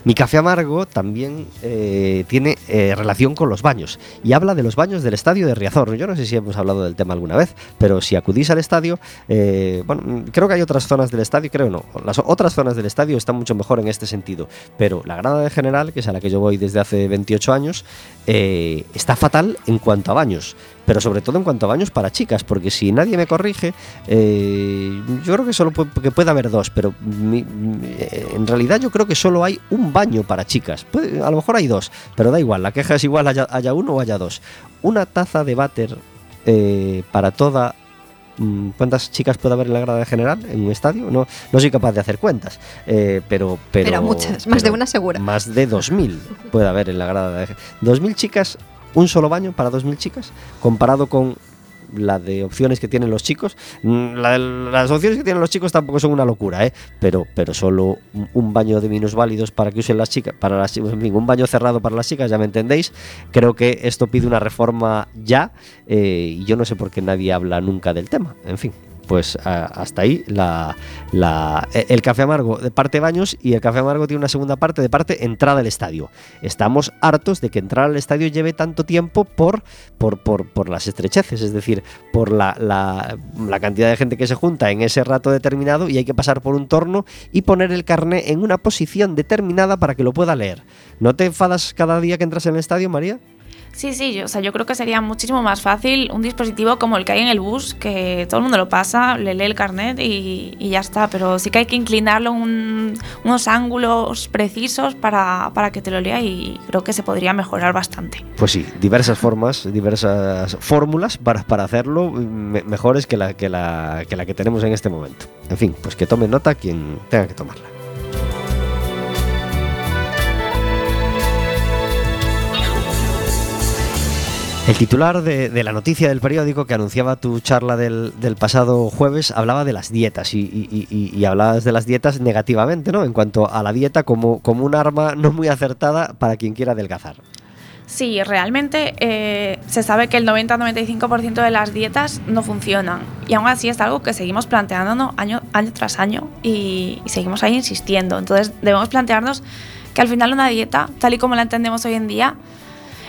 Mi café amargo también eh, tiene eh, relación con los baños y habla de los baños del estadio de Riazor. Yo no sé si hemos hablado del tema alguna vez, pero si acudís al estadio, eh, bueno, creo que hay otras zonas del estadio, creo no. Las otras zonas del estadio están mucho mejor en este sentido, pero la grada de general, que es a la que yo voy desde hace 28 años, está fatal en cuanto a baños. Pero sobre todo en cuanto a baños para chicas, porque si nadie me corrige, eh, yo creo que solo puede, que puede haber dos, pero mi- eh, en realidad yo creo que solo hay un baño para chicas. Puede- a lo mejor hay dos, pero da igual, la queja es igual haya, haya uno o haya dos. Una taza de váter eh, para toda... mm, ¿Cuántas chicas puede haber en la grada general en un estadio? No, no soy capaz de hacer cuentas, eh, pero, pero... Pero muchas, más de una segura. Más de 2.000 puede haber en la grada de... 2.000 chicas, un solo baño para 2.000 chicas, comparado con la de opciones que tienen los chicos. Mm, las opciones que tienen los chicos tampoco son una locura, ¿eh? pero, pero solo un- un baño de minusválidos para que usen las chicas, para las [laughs] en fin, un baño cerrado para las chicas, ya me entendéis. Creo que esto pide una reforma ya eh, y yo no sé por qué nadie habla nunca del tema. En fin. Pues a- hasta ahí la, la- e- el café amargo de parte baños y el café amargo tiene una segunda parte de parte entrada al estadio. Estamos hartos de que entrar al estadio lleve tanto tiempo por, por, por, por las estrecheces, es decir, por la, la- la cantidad de gente que se junta en ese rato determinado y hay que pasar por un torno y poner el carné en una posición determinada para que lo pueda leer. ¿No te enfadas cada día que entras en el estadio, María? Sí, sí, yo, o sea, yo creo que sería muchísimo más fácil un dispositivo como el que hay en el bus, que todo el mundo lo pasa, le lee el carnet y, ya está, pero sí que hay que inclinarlo un- unos ángulos precisos para, para que te lo lea y creo que se podría mejorar bastante. Pues sí, diversas formas, diversas fórmulas para, para hacerlo me- mejores que la, que, la, que la que tenemos en este momento. En fin, pues que tome nota quien tenga que tomarla. El titular de, la noticia del periódico que anunciaba tu charla del, pasado jueves hablaba de las dietas y, y, hablabas de las dietas negativamente, ¿no? En cuanto a la dieta como, como un arma no muy acertada para quien quiera adelgazar. Sí, realmente eh, se sabe que el 90-95% de las dietas no funcionan y aún así es algo que seguimos planteándonos año, tras año y seguimos ahí insistiendo. Entonces debemos plantearnos que al final una dieta, tal y como la entendemos hoy en día,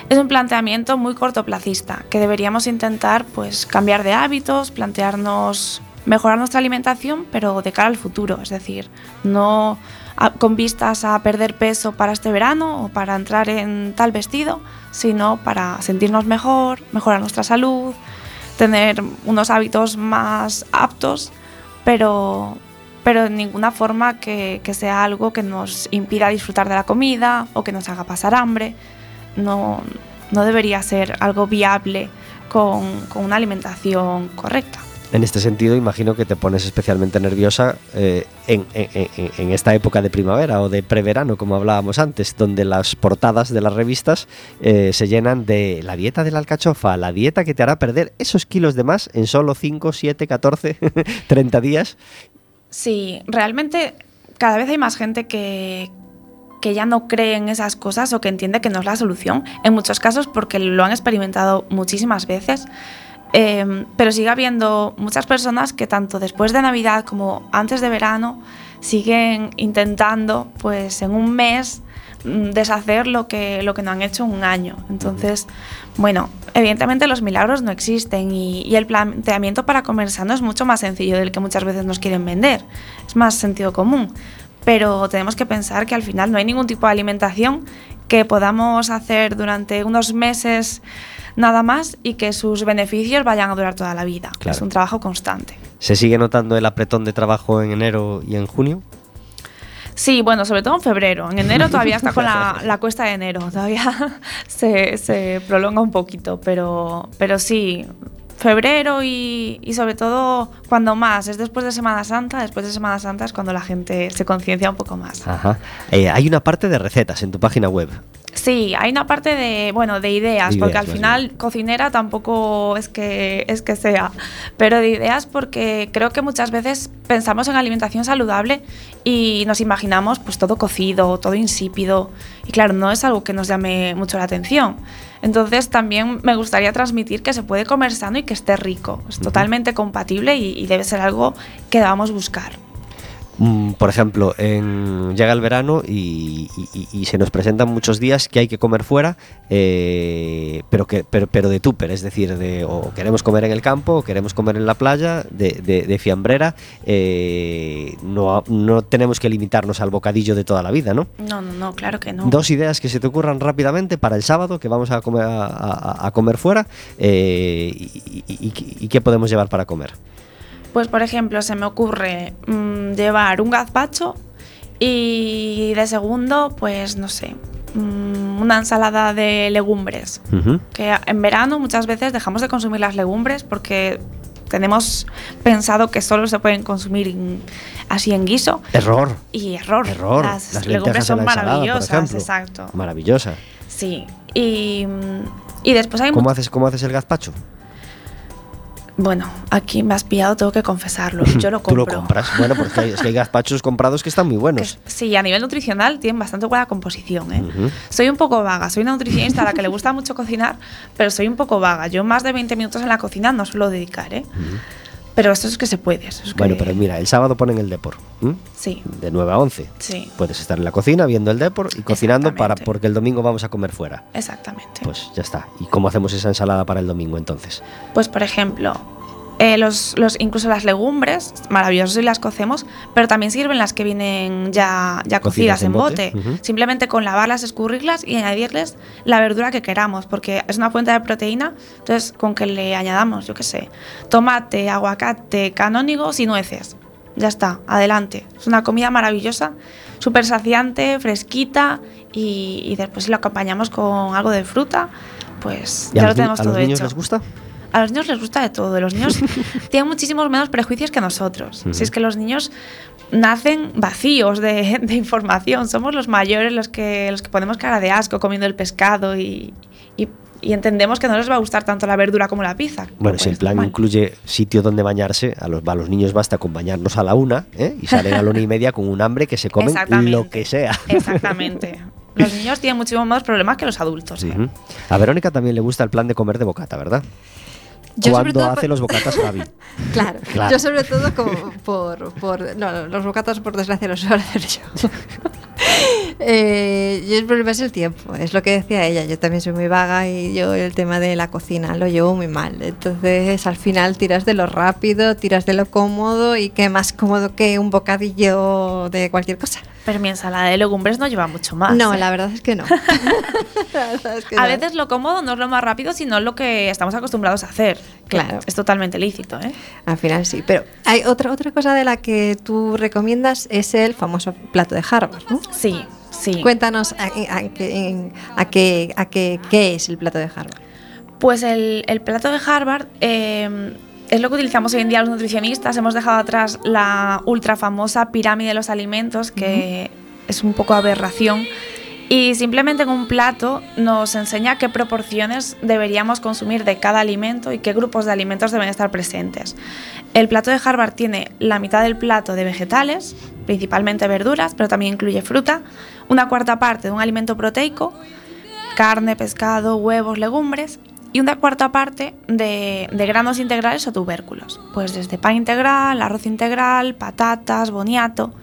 es un planteamiento muy cortoplacista, que deberíamos intentar pues cambiar de hábitos, plantearnos mejorar nuestra alimentación, pero de cara al futuro, es decir, no a- con vistas a perder peso para este verano o para entrar en tal vestido, sino para sentirnos mejor, mejorar nuestra salud, tener unos hábitos más aptos, pero, pero en ninguna forma que, que sea algo que nos impida disfrutar de la comida o que nos haga pasar hambre. No, no debería ser algo viable con, con una alimentación correcta. En este sentido, imagino que te pones especialmente nerviosa eh, en, en- en- en esta época de primavera o de preverano, como hablábamos antes, donde las portadas de las revistas eh, se llenan de la dieta de la alcachofa, la dieta que te hará perder esos kilos de más en solo 5, 7, 14, 30 días. Sí, realmente cada vez hay más gente que, que ya no cree en esas cosas o que entiende que no es la solución, en muchos casos porque lo han experimentado muchísimas veces. Eh, pero sigue habiendo muchas personas que tanto después de Navidad como antes de verano siguen intentando, pues en un mes, mm, deshacer lo que, lo que no han hecho un año. Entonces, bueno, evidentemente los milagros no existen y, y el planteamiento para comer sano es mucho más sencillo del que muchas veces nos quieren vender. Es más sentido común. Pero tenemos que pensar que al final no hay ningún tipo de alimentación que podamos hacer durante unos meses nada más y que sus beneficios vayan a durar toda la vida. Claro. Es un trabajo constante. ¿Se sigue notando el apretón de trabajo en enero y en junio? Sí, bueno, sobre todo en febrero. En enero todavía está con la, [laughs] la cuesta de enero, todavía [laughs] se, se prolonga un poquito, pero, pero sí, febrero y, y sobre todo cuando más, es después de Semana Santa, después de Semana Santa es cuando la gente se conciencia un poco más. Ajá. Eh, hay una parte de recetas en tu página web. Sí, hay una parte de, bueno, de ideas, De porque ideas, al final cocinera tampoco es que, es que sea, pero de ideas porque creo que muchas veces pensamos en alimentación saludable y nos imaginamos pues todo cocido, todo insípido y claro, no es algo que nos llame mucho la atención. Entonces también me gustaría transmitir que se puede comer sano y que esté rico, es totalmente compatible y, y debe ser algo que debamos buscar. Mm, por ejemplo, en- llega el verano y, y- y- y se nos presentan muchos días que hay que comer fuera, eh, pero, que, pero, pero de tupper, es decir, de, o queremos comer en el campo o queremos comer en la playa, de, de- de fiambrera. eh, no, no tenemos que limitarnos al bocadillo de toda la vida, ¿no? No, no, no, claro que no. Dos ideas que se te ocurran rápidamente para el sábado que vamos a comer, a, a- a comer fuera eh, y, y- y- y qué podemos llevar para comer. Pues por ejemplo, se me ocurre mm, llevar un gazpacho y de segundo, pues no sé, mm, una ensalada de legumbres. Que en verano muchas veces dejamos de consumir las legumbres porque tenemos pensado que solo se pueden consumir en- así en guiso. Error. Y error. Error. Las, Las legumbres son ensalada, maravillosas, exacto. Maravillosa. Sí. Y, y después hay ¿Cómo haces, ¿Cómo haces el gazpacho? Bueno, aquí me has pillado, tengo que confesarlo. Yo lo [laughs] Tú compro. lo compras. Bueno, porque hay, es que hay gazpachos comprados que están muy buenos. sí, a nivel nutricional tienen bastante buena composición. ¿eh? Soy un poco vaga, soy una nutricionista a la que le gusta mucho cocinar, pero soy un poco vaga. Yo más de 20 minutos en la cocina no suelo dedicar, ¿eh? Pero esto es que se puede. eso es Bueno, que- pero mira, el sábado ponen el Depor. ¿m? Sí, De 9 a 11. sí, Puedes estar en la cocina viendo el Depor y cocinando para porque el domingo vamos a comer fuera. exactamente. Pues, Pues ya está. ¿Y cómo hacemos esa ensalada para el domingo entonces? por ejemplo, eh, los, los, incluso las legumbres, maravillosas si las cocemos, pero también sirven las que vienen ya, ya Cocidas cocidas en bote. Simplemente con lavarlas, escurrirlas y añadirles la verdura que queramos, porque es una fuente de proteína. Entonces, con que le añadamos, yo qué sé, tomate, aguacate, canónigos y nueces. Ya está, adelante. Es una comida maravillosa, súper saciante, fresquita y, y después si lo acompañamos con algo de fruta, pues ¿Y a ya lo tenemos a todo los niños hecho. les gusta? A los niños les gusta de todo. Los niños [laughs] tienen muchísimos menos prejuicios que nosotros. Si es que los niños nacen vacíos de, [laughs] de información. Somos los mayores los que, los que ponemos cara de asco comiendo el pescado y, y- y entendemos que no les va a gustar tanto la verdura como la pizza. Bueno, Pues si el plan normal. incluye sitio donde bañarse, a los, a los niños basta con bañarnos a la una ¿eh? y salen a la una y media con un hambre que se comen lo que sea. Exactamente. [laughs] Los niños tienen muchísimos más problemas que los adultos. ¿eh? A Verónica también le gusta el plan de comer de bocata, ¿verdad? Yo sobre Cuando todo hace por- los bocatas Javi. [laughs] Claro. Claro. Yo sobre todo como por, por no, los bocatos por desgracia los suelo hacer yo. [laughs] [laughs] Eh, y el problema es el tiempo, es lo que decía ella. Yo también soy muy vaga y yo el tema de la cocina lo llevo muy mal. Entonces al final tiras de lo rápido, tiras de lo cómodo y qué más cómodo que un bocadillo de cualquier cosa. Pero mi ensalada de legumbres no lleva mucho más. no, ¿eh? la verdad es que no. [laughs] Es que A no. veces lo cómodo no es lo más rápido, sino lo que estamos acostumbrados a hacer. Claro. Es totalmente lícito, ¿eh? Al final sí, pero hay otra otra cosa de la que tú recomiendas es el famoso plato de Harvard, ¿no? Sí, sí. Cuéntanos a, a- qué- a qué, a qué, qué es el plato de Harvard. Pues el, el plato de Harvard eh, es lo que utilizamos hoy en día los nutricionistas. Hemos dejado atrás la ultra famosa pirámide de los alimentos, que es un poco aberración. Y simplemente en un plato nos enseña qué proporciones deberíamos consumir de cada alimento y qué grupos de alimentos deben estar presentes. El plato de Harvard tiene la mitad del plato de vegetales, principalmente verduras, pero también incluye fruta, una cuarta parte de un alimento proteico, carne, pescado, huevos, legumbres y una cuarta parte de, de granos integrales o tubérculos. Pues desde pan integral, arroz integral, patatas, boniato.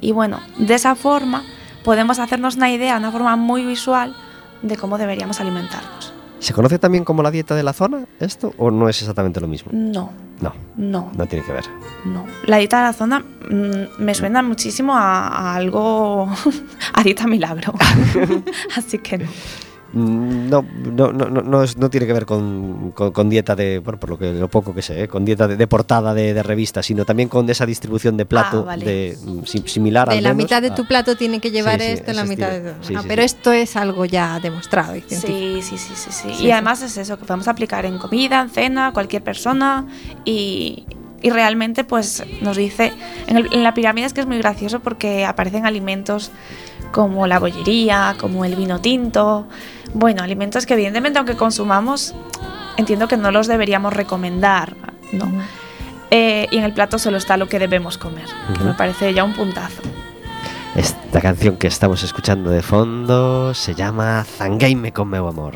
Y bueno, de esa forma podemos hacernos una idea, una forma muy visual de cómo deberíamos alimentarnos. ¿Se conoce también como la dieta de la zona esto o no es exactamente lo mismo? No, No, no, no tiene que ver. no. La dieta de la zona mm, me suena muchísimo a, a algo, [laughs] a dieta milagro. [laughs] Así que no. No, no, no, no, no, es- no tiene que ver con, con- con dieta de, bueno, por lo que lo poco que sé, ¿eh? con dieta de, de portada de, de revista, sino también con esa distribución de plato Ah, vale. de, mm, si- similar De al la menos mitad de a- tu plato tiene que llevar Sí, sí, esto, la mitad estilo. de Sí, Ah, sí, Pero sí. esto es algo ya demostrado y. Sí, sí, sí, sí, sí. Sí, y sí. además es eso, que podemos aplicar en comida, en cena, cualquier persona y, y realmente pues nos dice, en, el- en la pirámide es que es muy gracioso porque aparecen alimentos como la bollería, como el vino tinto, bueno, alimentos que evidentemente aunque consumamos, entiendo que no los deberíamos recomendar, ¿no? Eh, y en el plato solo está lo que debemos comer, que me parece ya un puntazo. Esta canción que estamos escuchando de fondo se llama Zangueime con meu amor.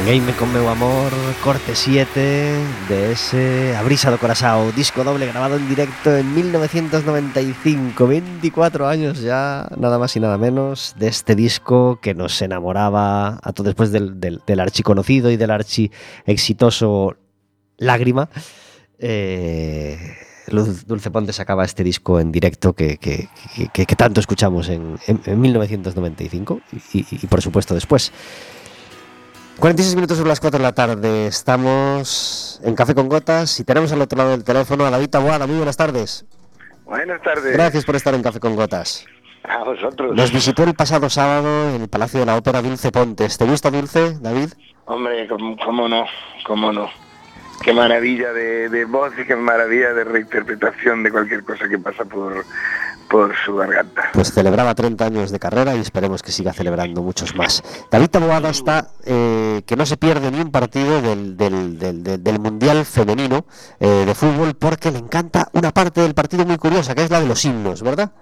Zangueime con meu amor, corte 7 de ese Abrisa do Corazao, disco doble grabado en directo en 1995, 24 años ya, nada más y nada menos, de este disco que nos enamoraba a después del, del, del archiconocido y del archi exitoso Lágrima. Eh, Luz Dulce Ponte sacaba este disco en directo que, que- tanto escuchamos en, en- en 1995 y, y- y por supuesto después. 46 minutos sobre las 4 de la tarde. Estamos en Café con Gotas y tenemos al otro lado del teléfono a David Taboada. Muy buenas tardes. Buenas tardes. Gracias por estar en Café con Gotas. A vosotros. Nos visitó el pasado sábado en el Palacio de la Ópera Dulce Pontes. ¿Te gusta Dulce, David? Hombre, cómo, cómo no, cómo no. Qué maravilla de, de voz y qué maravilla de reinterpretación de cualquier cosa que pasa por, por su garganta. Pues celebraba 30 años de carrera y esperemos que siga celebrando muchos más. David Taboada está eh, que no se pierde ni un partido del, del- del- Mundial Femenino eh, de fútbol porque le encanta una parte del partido muy curiosa, que es la de los himnos, ¿verdad?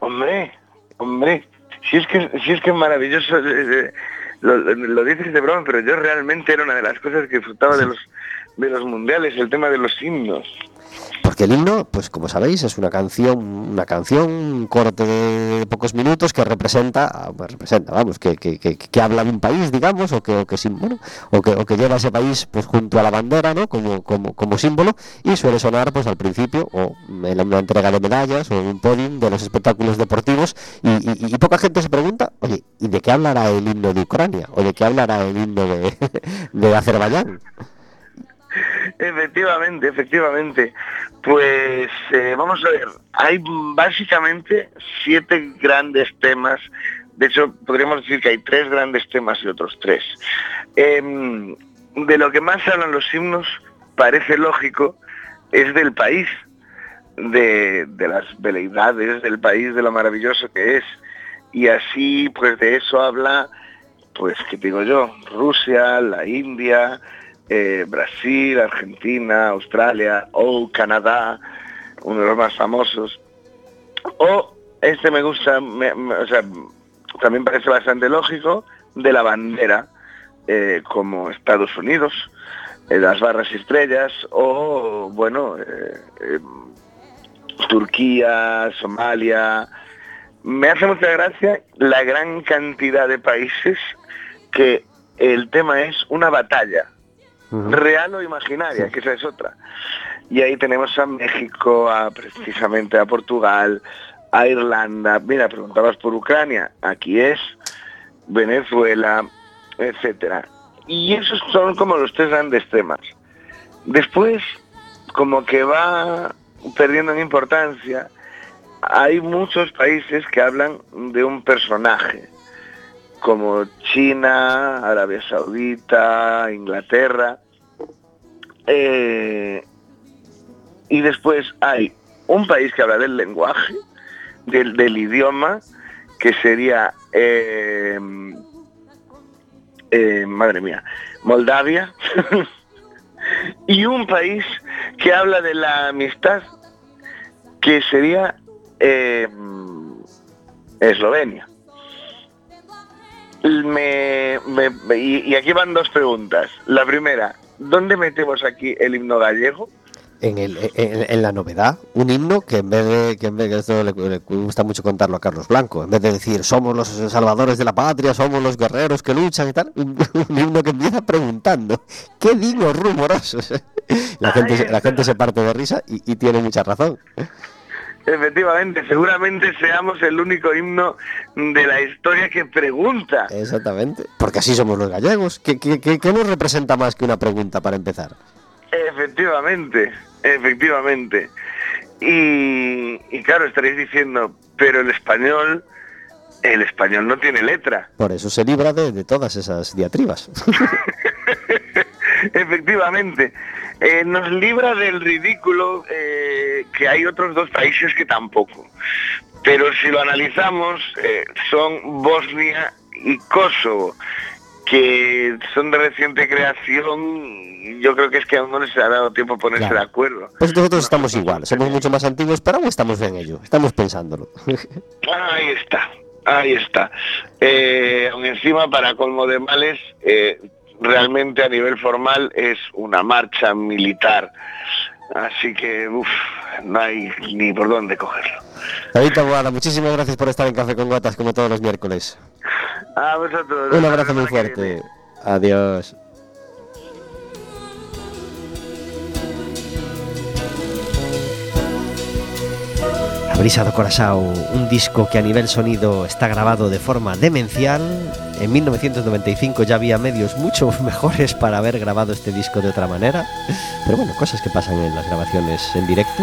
Hombre, hombre, si es que, si es que es maravilloso, eh, eh, lo, lo dices de broma, pero yo realmente era una de las cosas que disfrutaba de los, de los mundiales, el tema de los himnos. Porque el himno, pues como sabéis, es una canción, una canción, un corte de pocos minutos que representa, ah, pues, representa, vamos, que, que, que, que habla de un país, digamos, o que, o que, bueno, o que, o que lleva ese país pues junto a la bandera, ¿no? Como, como, como símbolo, y suele sonar pues al principio, o en una entrega de medallas, o en un podium de los espectáculos deportivos, y, poca gente se pregunta, oye, ¿y de qué hablará el himno de Ucrania? ¿O de qué hablará el himno de [laughs] Azerbaiyán? Efectivamente, efectivamente. Pues eh, vamos a ver, hay básicamente siete grandes temas. De hecho, podríamos decir que hay tres grandes temas y otros tres. Em, de lo que más hablan los himnos, parece lógico, es del país, de, las veleidades del país, de lo maravilloso que es. Y así, pues de eso habla, pues, ¿qué digo yo? Rusia, la India, eh, Brasil, Argentina, Australia o Canadá, uno de los más famosos. O este me gusta, o sea, también parece bastante lógico, de la bandera, eh, como Estados Unidos, eh, las barras y estrellas, o bueno, Turquía, Somalia. Me hace mucha gracia la gran cantidad de países que el tema es una batalla real o imaginaria, que esa es otra. Y ahí tenemos a México, a precisamente a Portugal, a Irlanda. Mira, preguntabas por Ucrania, aquí es Venezuela, etcétera. Y esos son como los tres grandes temas. Después, como que va perdiendo en importancia, hay muchos países que hablan de un personaje, como China, Arabia Saudita, Inglaterra. Eh, y después hay un país que habla del lenguaje, del, idioma, que sería, eh, eh, madre mía, Moldavia. [laughs] y un país que habla de la amistad, que sería Eslovenia. Me- me- me- y, y aquí van dos preguntas. La primera, ¿dónde metemos aquí el himno gallego? En, el, en, en la novedad, un himno que en vez de que en vez de esto le, le gusta mucho contarlo a Carlos Blanco, en vez de decir somos los salvadores de la patria, somos los guerreros que luchan y tal, un, [laughs] un himno que empieza preguntando ¿qué digo rumorosos? [laughs] La gente, se- la gente se parte de risa y, y tiene mucha razón. Efectivamente, seguramente seamos el único himno de la historia que pregunta. Exactamente. Porque así somos los gallegos. ¿Qué, qué, qué- qué nos representa más que una pregunta para empezar? Efectivamente, efectivamente. Y, y claro, estaréis diciendo, pero el español, el español no tiene letra. Por eso se libra de, de todas esas diatribas. [laughs] Efectivamente, Eh, nos libra del ridículo eh, que hay otros dos países que tampoco. Pero si lo analizamos, eh, son Bosnia y Kosovo, que son de reciente creación. Yo creo que es que aún no les ha dado tiempo a ponerse Claro. de acuerdo. Pues nosotros estamos igual, somos mucho más antiguos, pero aún estamos en ello, estamos pensándolo. Ahí está, ahí está. Eh, aún encima, para colmo de males, eh, realmente a nivel formal es una marcha militar. Así que, uff, no hay ni por dónde cogerlo. David Taboada, muchísimas gracias por estar en Café con Gotas como todos los miércoles. A vosotros. Un abrazo muy fuerte. Adiós. Abrisado Corazao, un disco que a nivel sonido está grabado de forma demencial. En 1995 ya había medios mucho [laughs] mejores para haber grabado este disco de otra manera. Pero bueno, cosas que pasan en las grabaciones en directo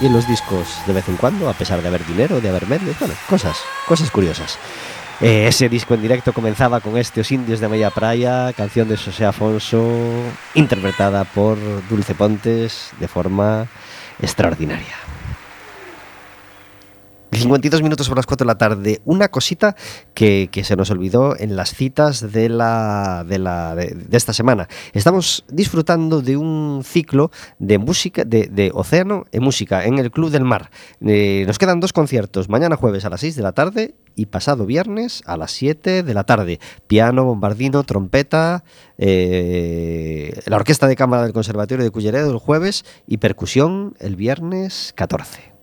y en, los discos de vez en cuando, a pesar de haber dinero, de haber medios. Bueno, cosas, cosas curiosas. Eh, ese disco en directo comenzaba con este Os Indios de Media Praia, canción de José Afonso, interpretada por Dulce Pontes de forma extraordinaria. 52 minutos por las 4 de la tarde. Una cosita que, se nos olvidó en las citas de, la, de, la, de esta semana. Estamos disfrutando de un ciclo de música, de, de Océano en Música, en el Club del Mar. Eh, nos quedan dos conciertos, mañana jueves a las 6 de la tarde y pasado viernes a las 7 de la tarde. Piano, bombardino, trompeta, eh, la Orquesta de Cámara del Conservatorio de Culleredo el jueves y percusión el viernes 14.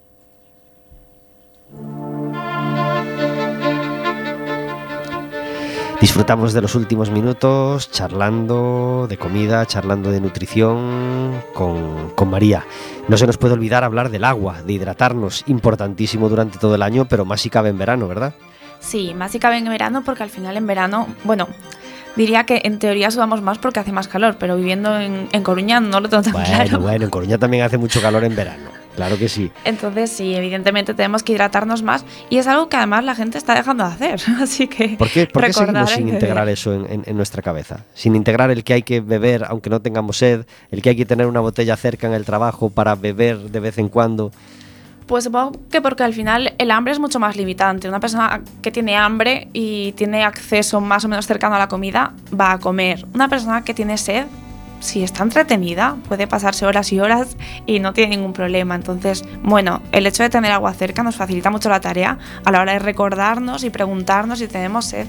Disfrutamos de los últimos minutos charlando de comida, charlando de nutrición con, con, María. No se nos puede olvidar hablar del agua, de hidratarnos, importantísimo durante todo el año, pero más si cabe en verano, ¿verdad? Sí, más si cabe en verano porque al final en verano, bueno, diría que en teoría sudamos más porque hace más calor, pero viviendo en, en Coruña no lo tengo tan bueno, claro. Bueno, en Coruña también hace mucho calor en verano. Claro que sí. Entonces, sí, evidentemente tenemos que hidratarnos más y es algo que además la gente está dejando de hacer. [laughs] Así que. ¿Por qué, por qué seguimos sin integrar eso en, en, en, nuestra cabeza? Sin integrar el que hay que beber aunque no tengamos sed, el que hay que tener una botella cerca en el trabajo para beber de vez en cuando. Pues supongo que porque al final el hambre es mucho más limitante. Una persona que tiene hambre y tiene acceso más o menos cercano a la comida va a comer. Una persona que tiene sed si está entretenida, puede pasarse horas y horas y no tiene ningún problema. Entonces, bueno, el hecho de tener agua cerca nos facilita mucho la tarea a la hora de recordarnos y preguntarnos si tenemos sed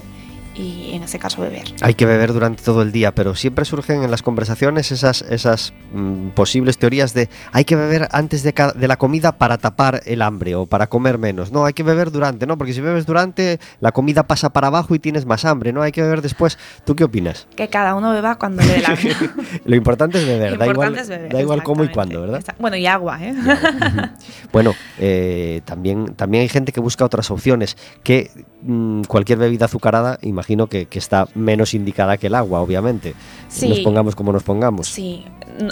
y en ese caso beber. Hay que beber durante todo el día, pero siempre surgen en las conversaciones esas, esas mmm, posibles teorías de hay que beber antes de, de, la comida para tapar el hambre o para comer menos. No, hay que beber durante, ¿no? Porque si bebes durante, la comida pasa para abajo y tienes más hambre, ¿no? Hay que beber después. ¿Tú qué opinas? Que cada uno beba cuando le dé la [laughs] Lo importante es beber, Lo da importante igual, es beber, da igual cómo y cuándo, ¿verdad? Bueno, y agua, ¿eh? Y agua. [laughs] bueno, eh, también, también hay gente que busca otras opciones, que mmm, cualquier bebida azucarada, imagínate imagino que, que está menos indicada que el agua, obviamente. Sí. Nos pongamos como nos pongamos. Sí,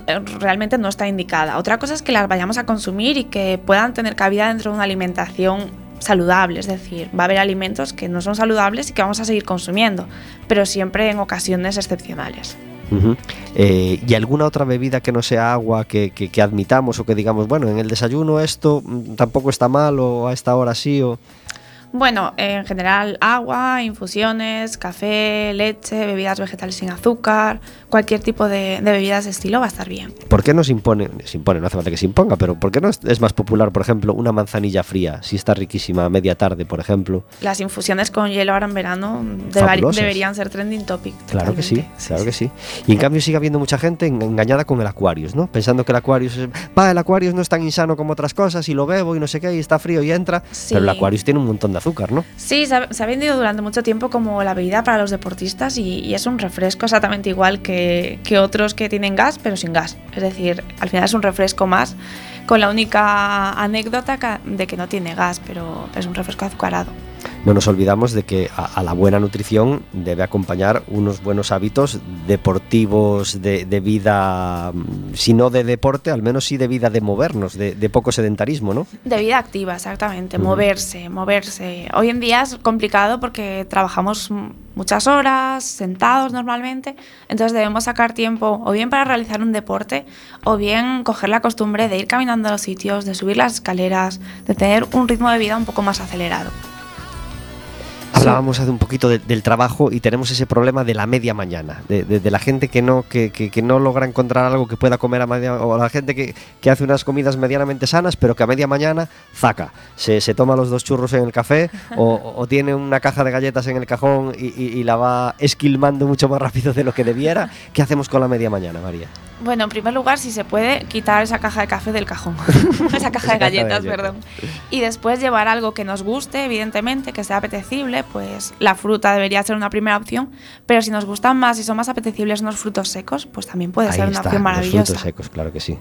eh, realmente no está indicada. Otra cosa es que las vayamos a consumir y que puedan tener cabida dentro de una alimentación saludable, es decir, va a haber alimentos que no son saludables y que vamos a seguir consumiendo, pero siempre en ocasiones excepcionales. Eh, ¿Y alguna otra bebida que no sea agua que, que- que admitamos o que digamos, bueno, en el desayuno esto mm, tampoco está mal o a esta hora sí o... Bueno, en general agua, infusiones, café, leche, bebidas vegetales sin azúcar, cualquier tipo de, de bebidas de estilo va a estar bien. ¿Por qué no se impone? Se impone, no hace falta que se imponga, pero ¿por qué no es, más popular, por ejemplo, una manzanilla fría? Si está riquísima a media tarde, por ejemplo. Las infusiones con hielo ahora en verano Fabulosas. deberían ser trending topic. Claro que sí, totalmente. claro que sí. Y en cambio sigue habiendo mucha gente en- engañada con el Aquarius, ¿no? Pensando que el Aquarius es, va, el Aquarius no es tan insano como otras cosas y lo bebo y no sé qué y está frío y entra, Sí. pero el Aquarius tiene un montón de azúcar, ¿no? Sí, se ha, vendido durante mucho tiempo como la bebida para los deportistas y, es un refresco exactamente igual que, otros que tienen gas, pero sin gas. Es decir, al final es un refresco más, con la única anécdota de que no tiene gas, pero es un refresco azucarado. No nos olvidamos de que a, a la buena nutrición debe acompañar unos buenos hábitos deportivos de, de vida, mm, si no de deporte, al menos sí de vida de movernos, de, de poco sedentarismo, ¿no? De vida activa, exactamente, moverse, moverse. Hoy en día es complicado porque trabajamos muchas horas, sentados normalmente, entonces debemos sacar tiempo o bien para realizar un deporte o bien coger la costumbre de ir caminando a los sitios, de subir las escaleras, de tener un ritmo de vida un poco más acelerado. Hablábamos hace un poquito de- del trabajo y tenemos ese problema de la media mañana, de, de- de la gente que no, que, que- que no logra encontrar algo que pueda comer a media, o la gente que, que hace unas comidas medianamente sanas, pero que a media mañana zaca, se, se toma los dos churros en el café [laughs] o, o tiene una caja de galletas en el cajón y, y- y la va esquilmando mucho más rápido de lo que debiera. [laughs] ¿Qué hacemos con la media mañana, María? Bueno, en primer lugar, si se puede, quitar esa caja de café del cajón. [laughs] esa caja de galletas, perdón. Y después llevar algo que nos guste, evidentemente, que sea apetecible, pues la fruta debería ser una primera opción, pero si nos gustan más y son más apetecibles unos frutos secos, pues también puede Ahí ser una está, opción los maravillosa. frutos secos, claro que sí.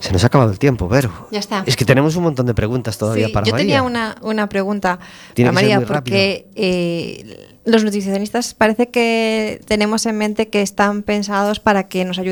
Se nos ha acabado el tiempo, Vero. Ya está. Es que tenemos un montón de preguntas todavía Sí, para yo María. tenía una, una pregunta Tiene para que ser María, muy porque eh, los nutricionistas parece que tenemos en mente que están pensados para que nos ayuden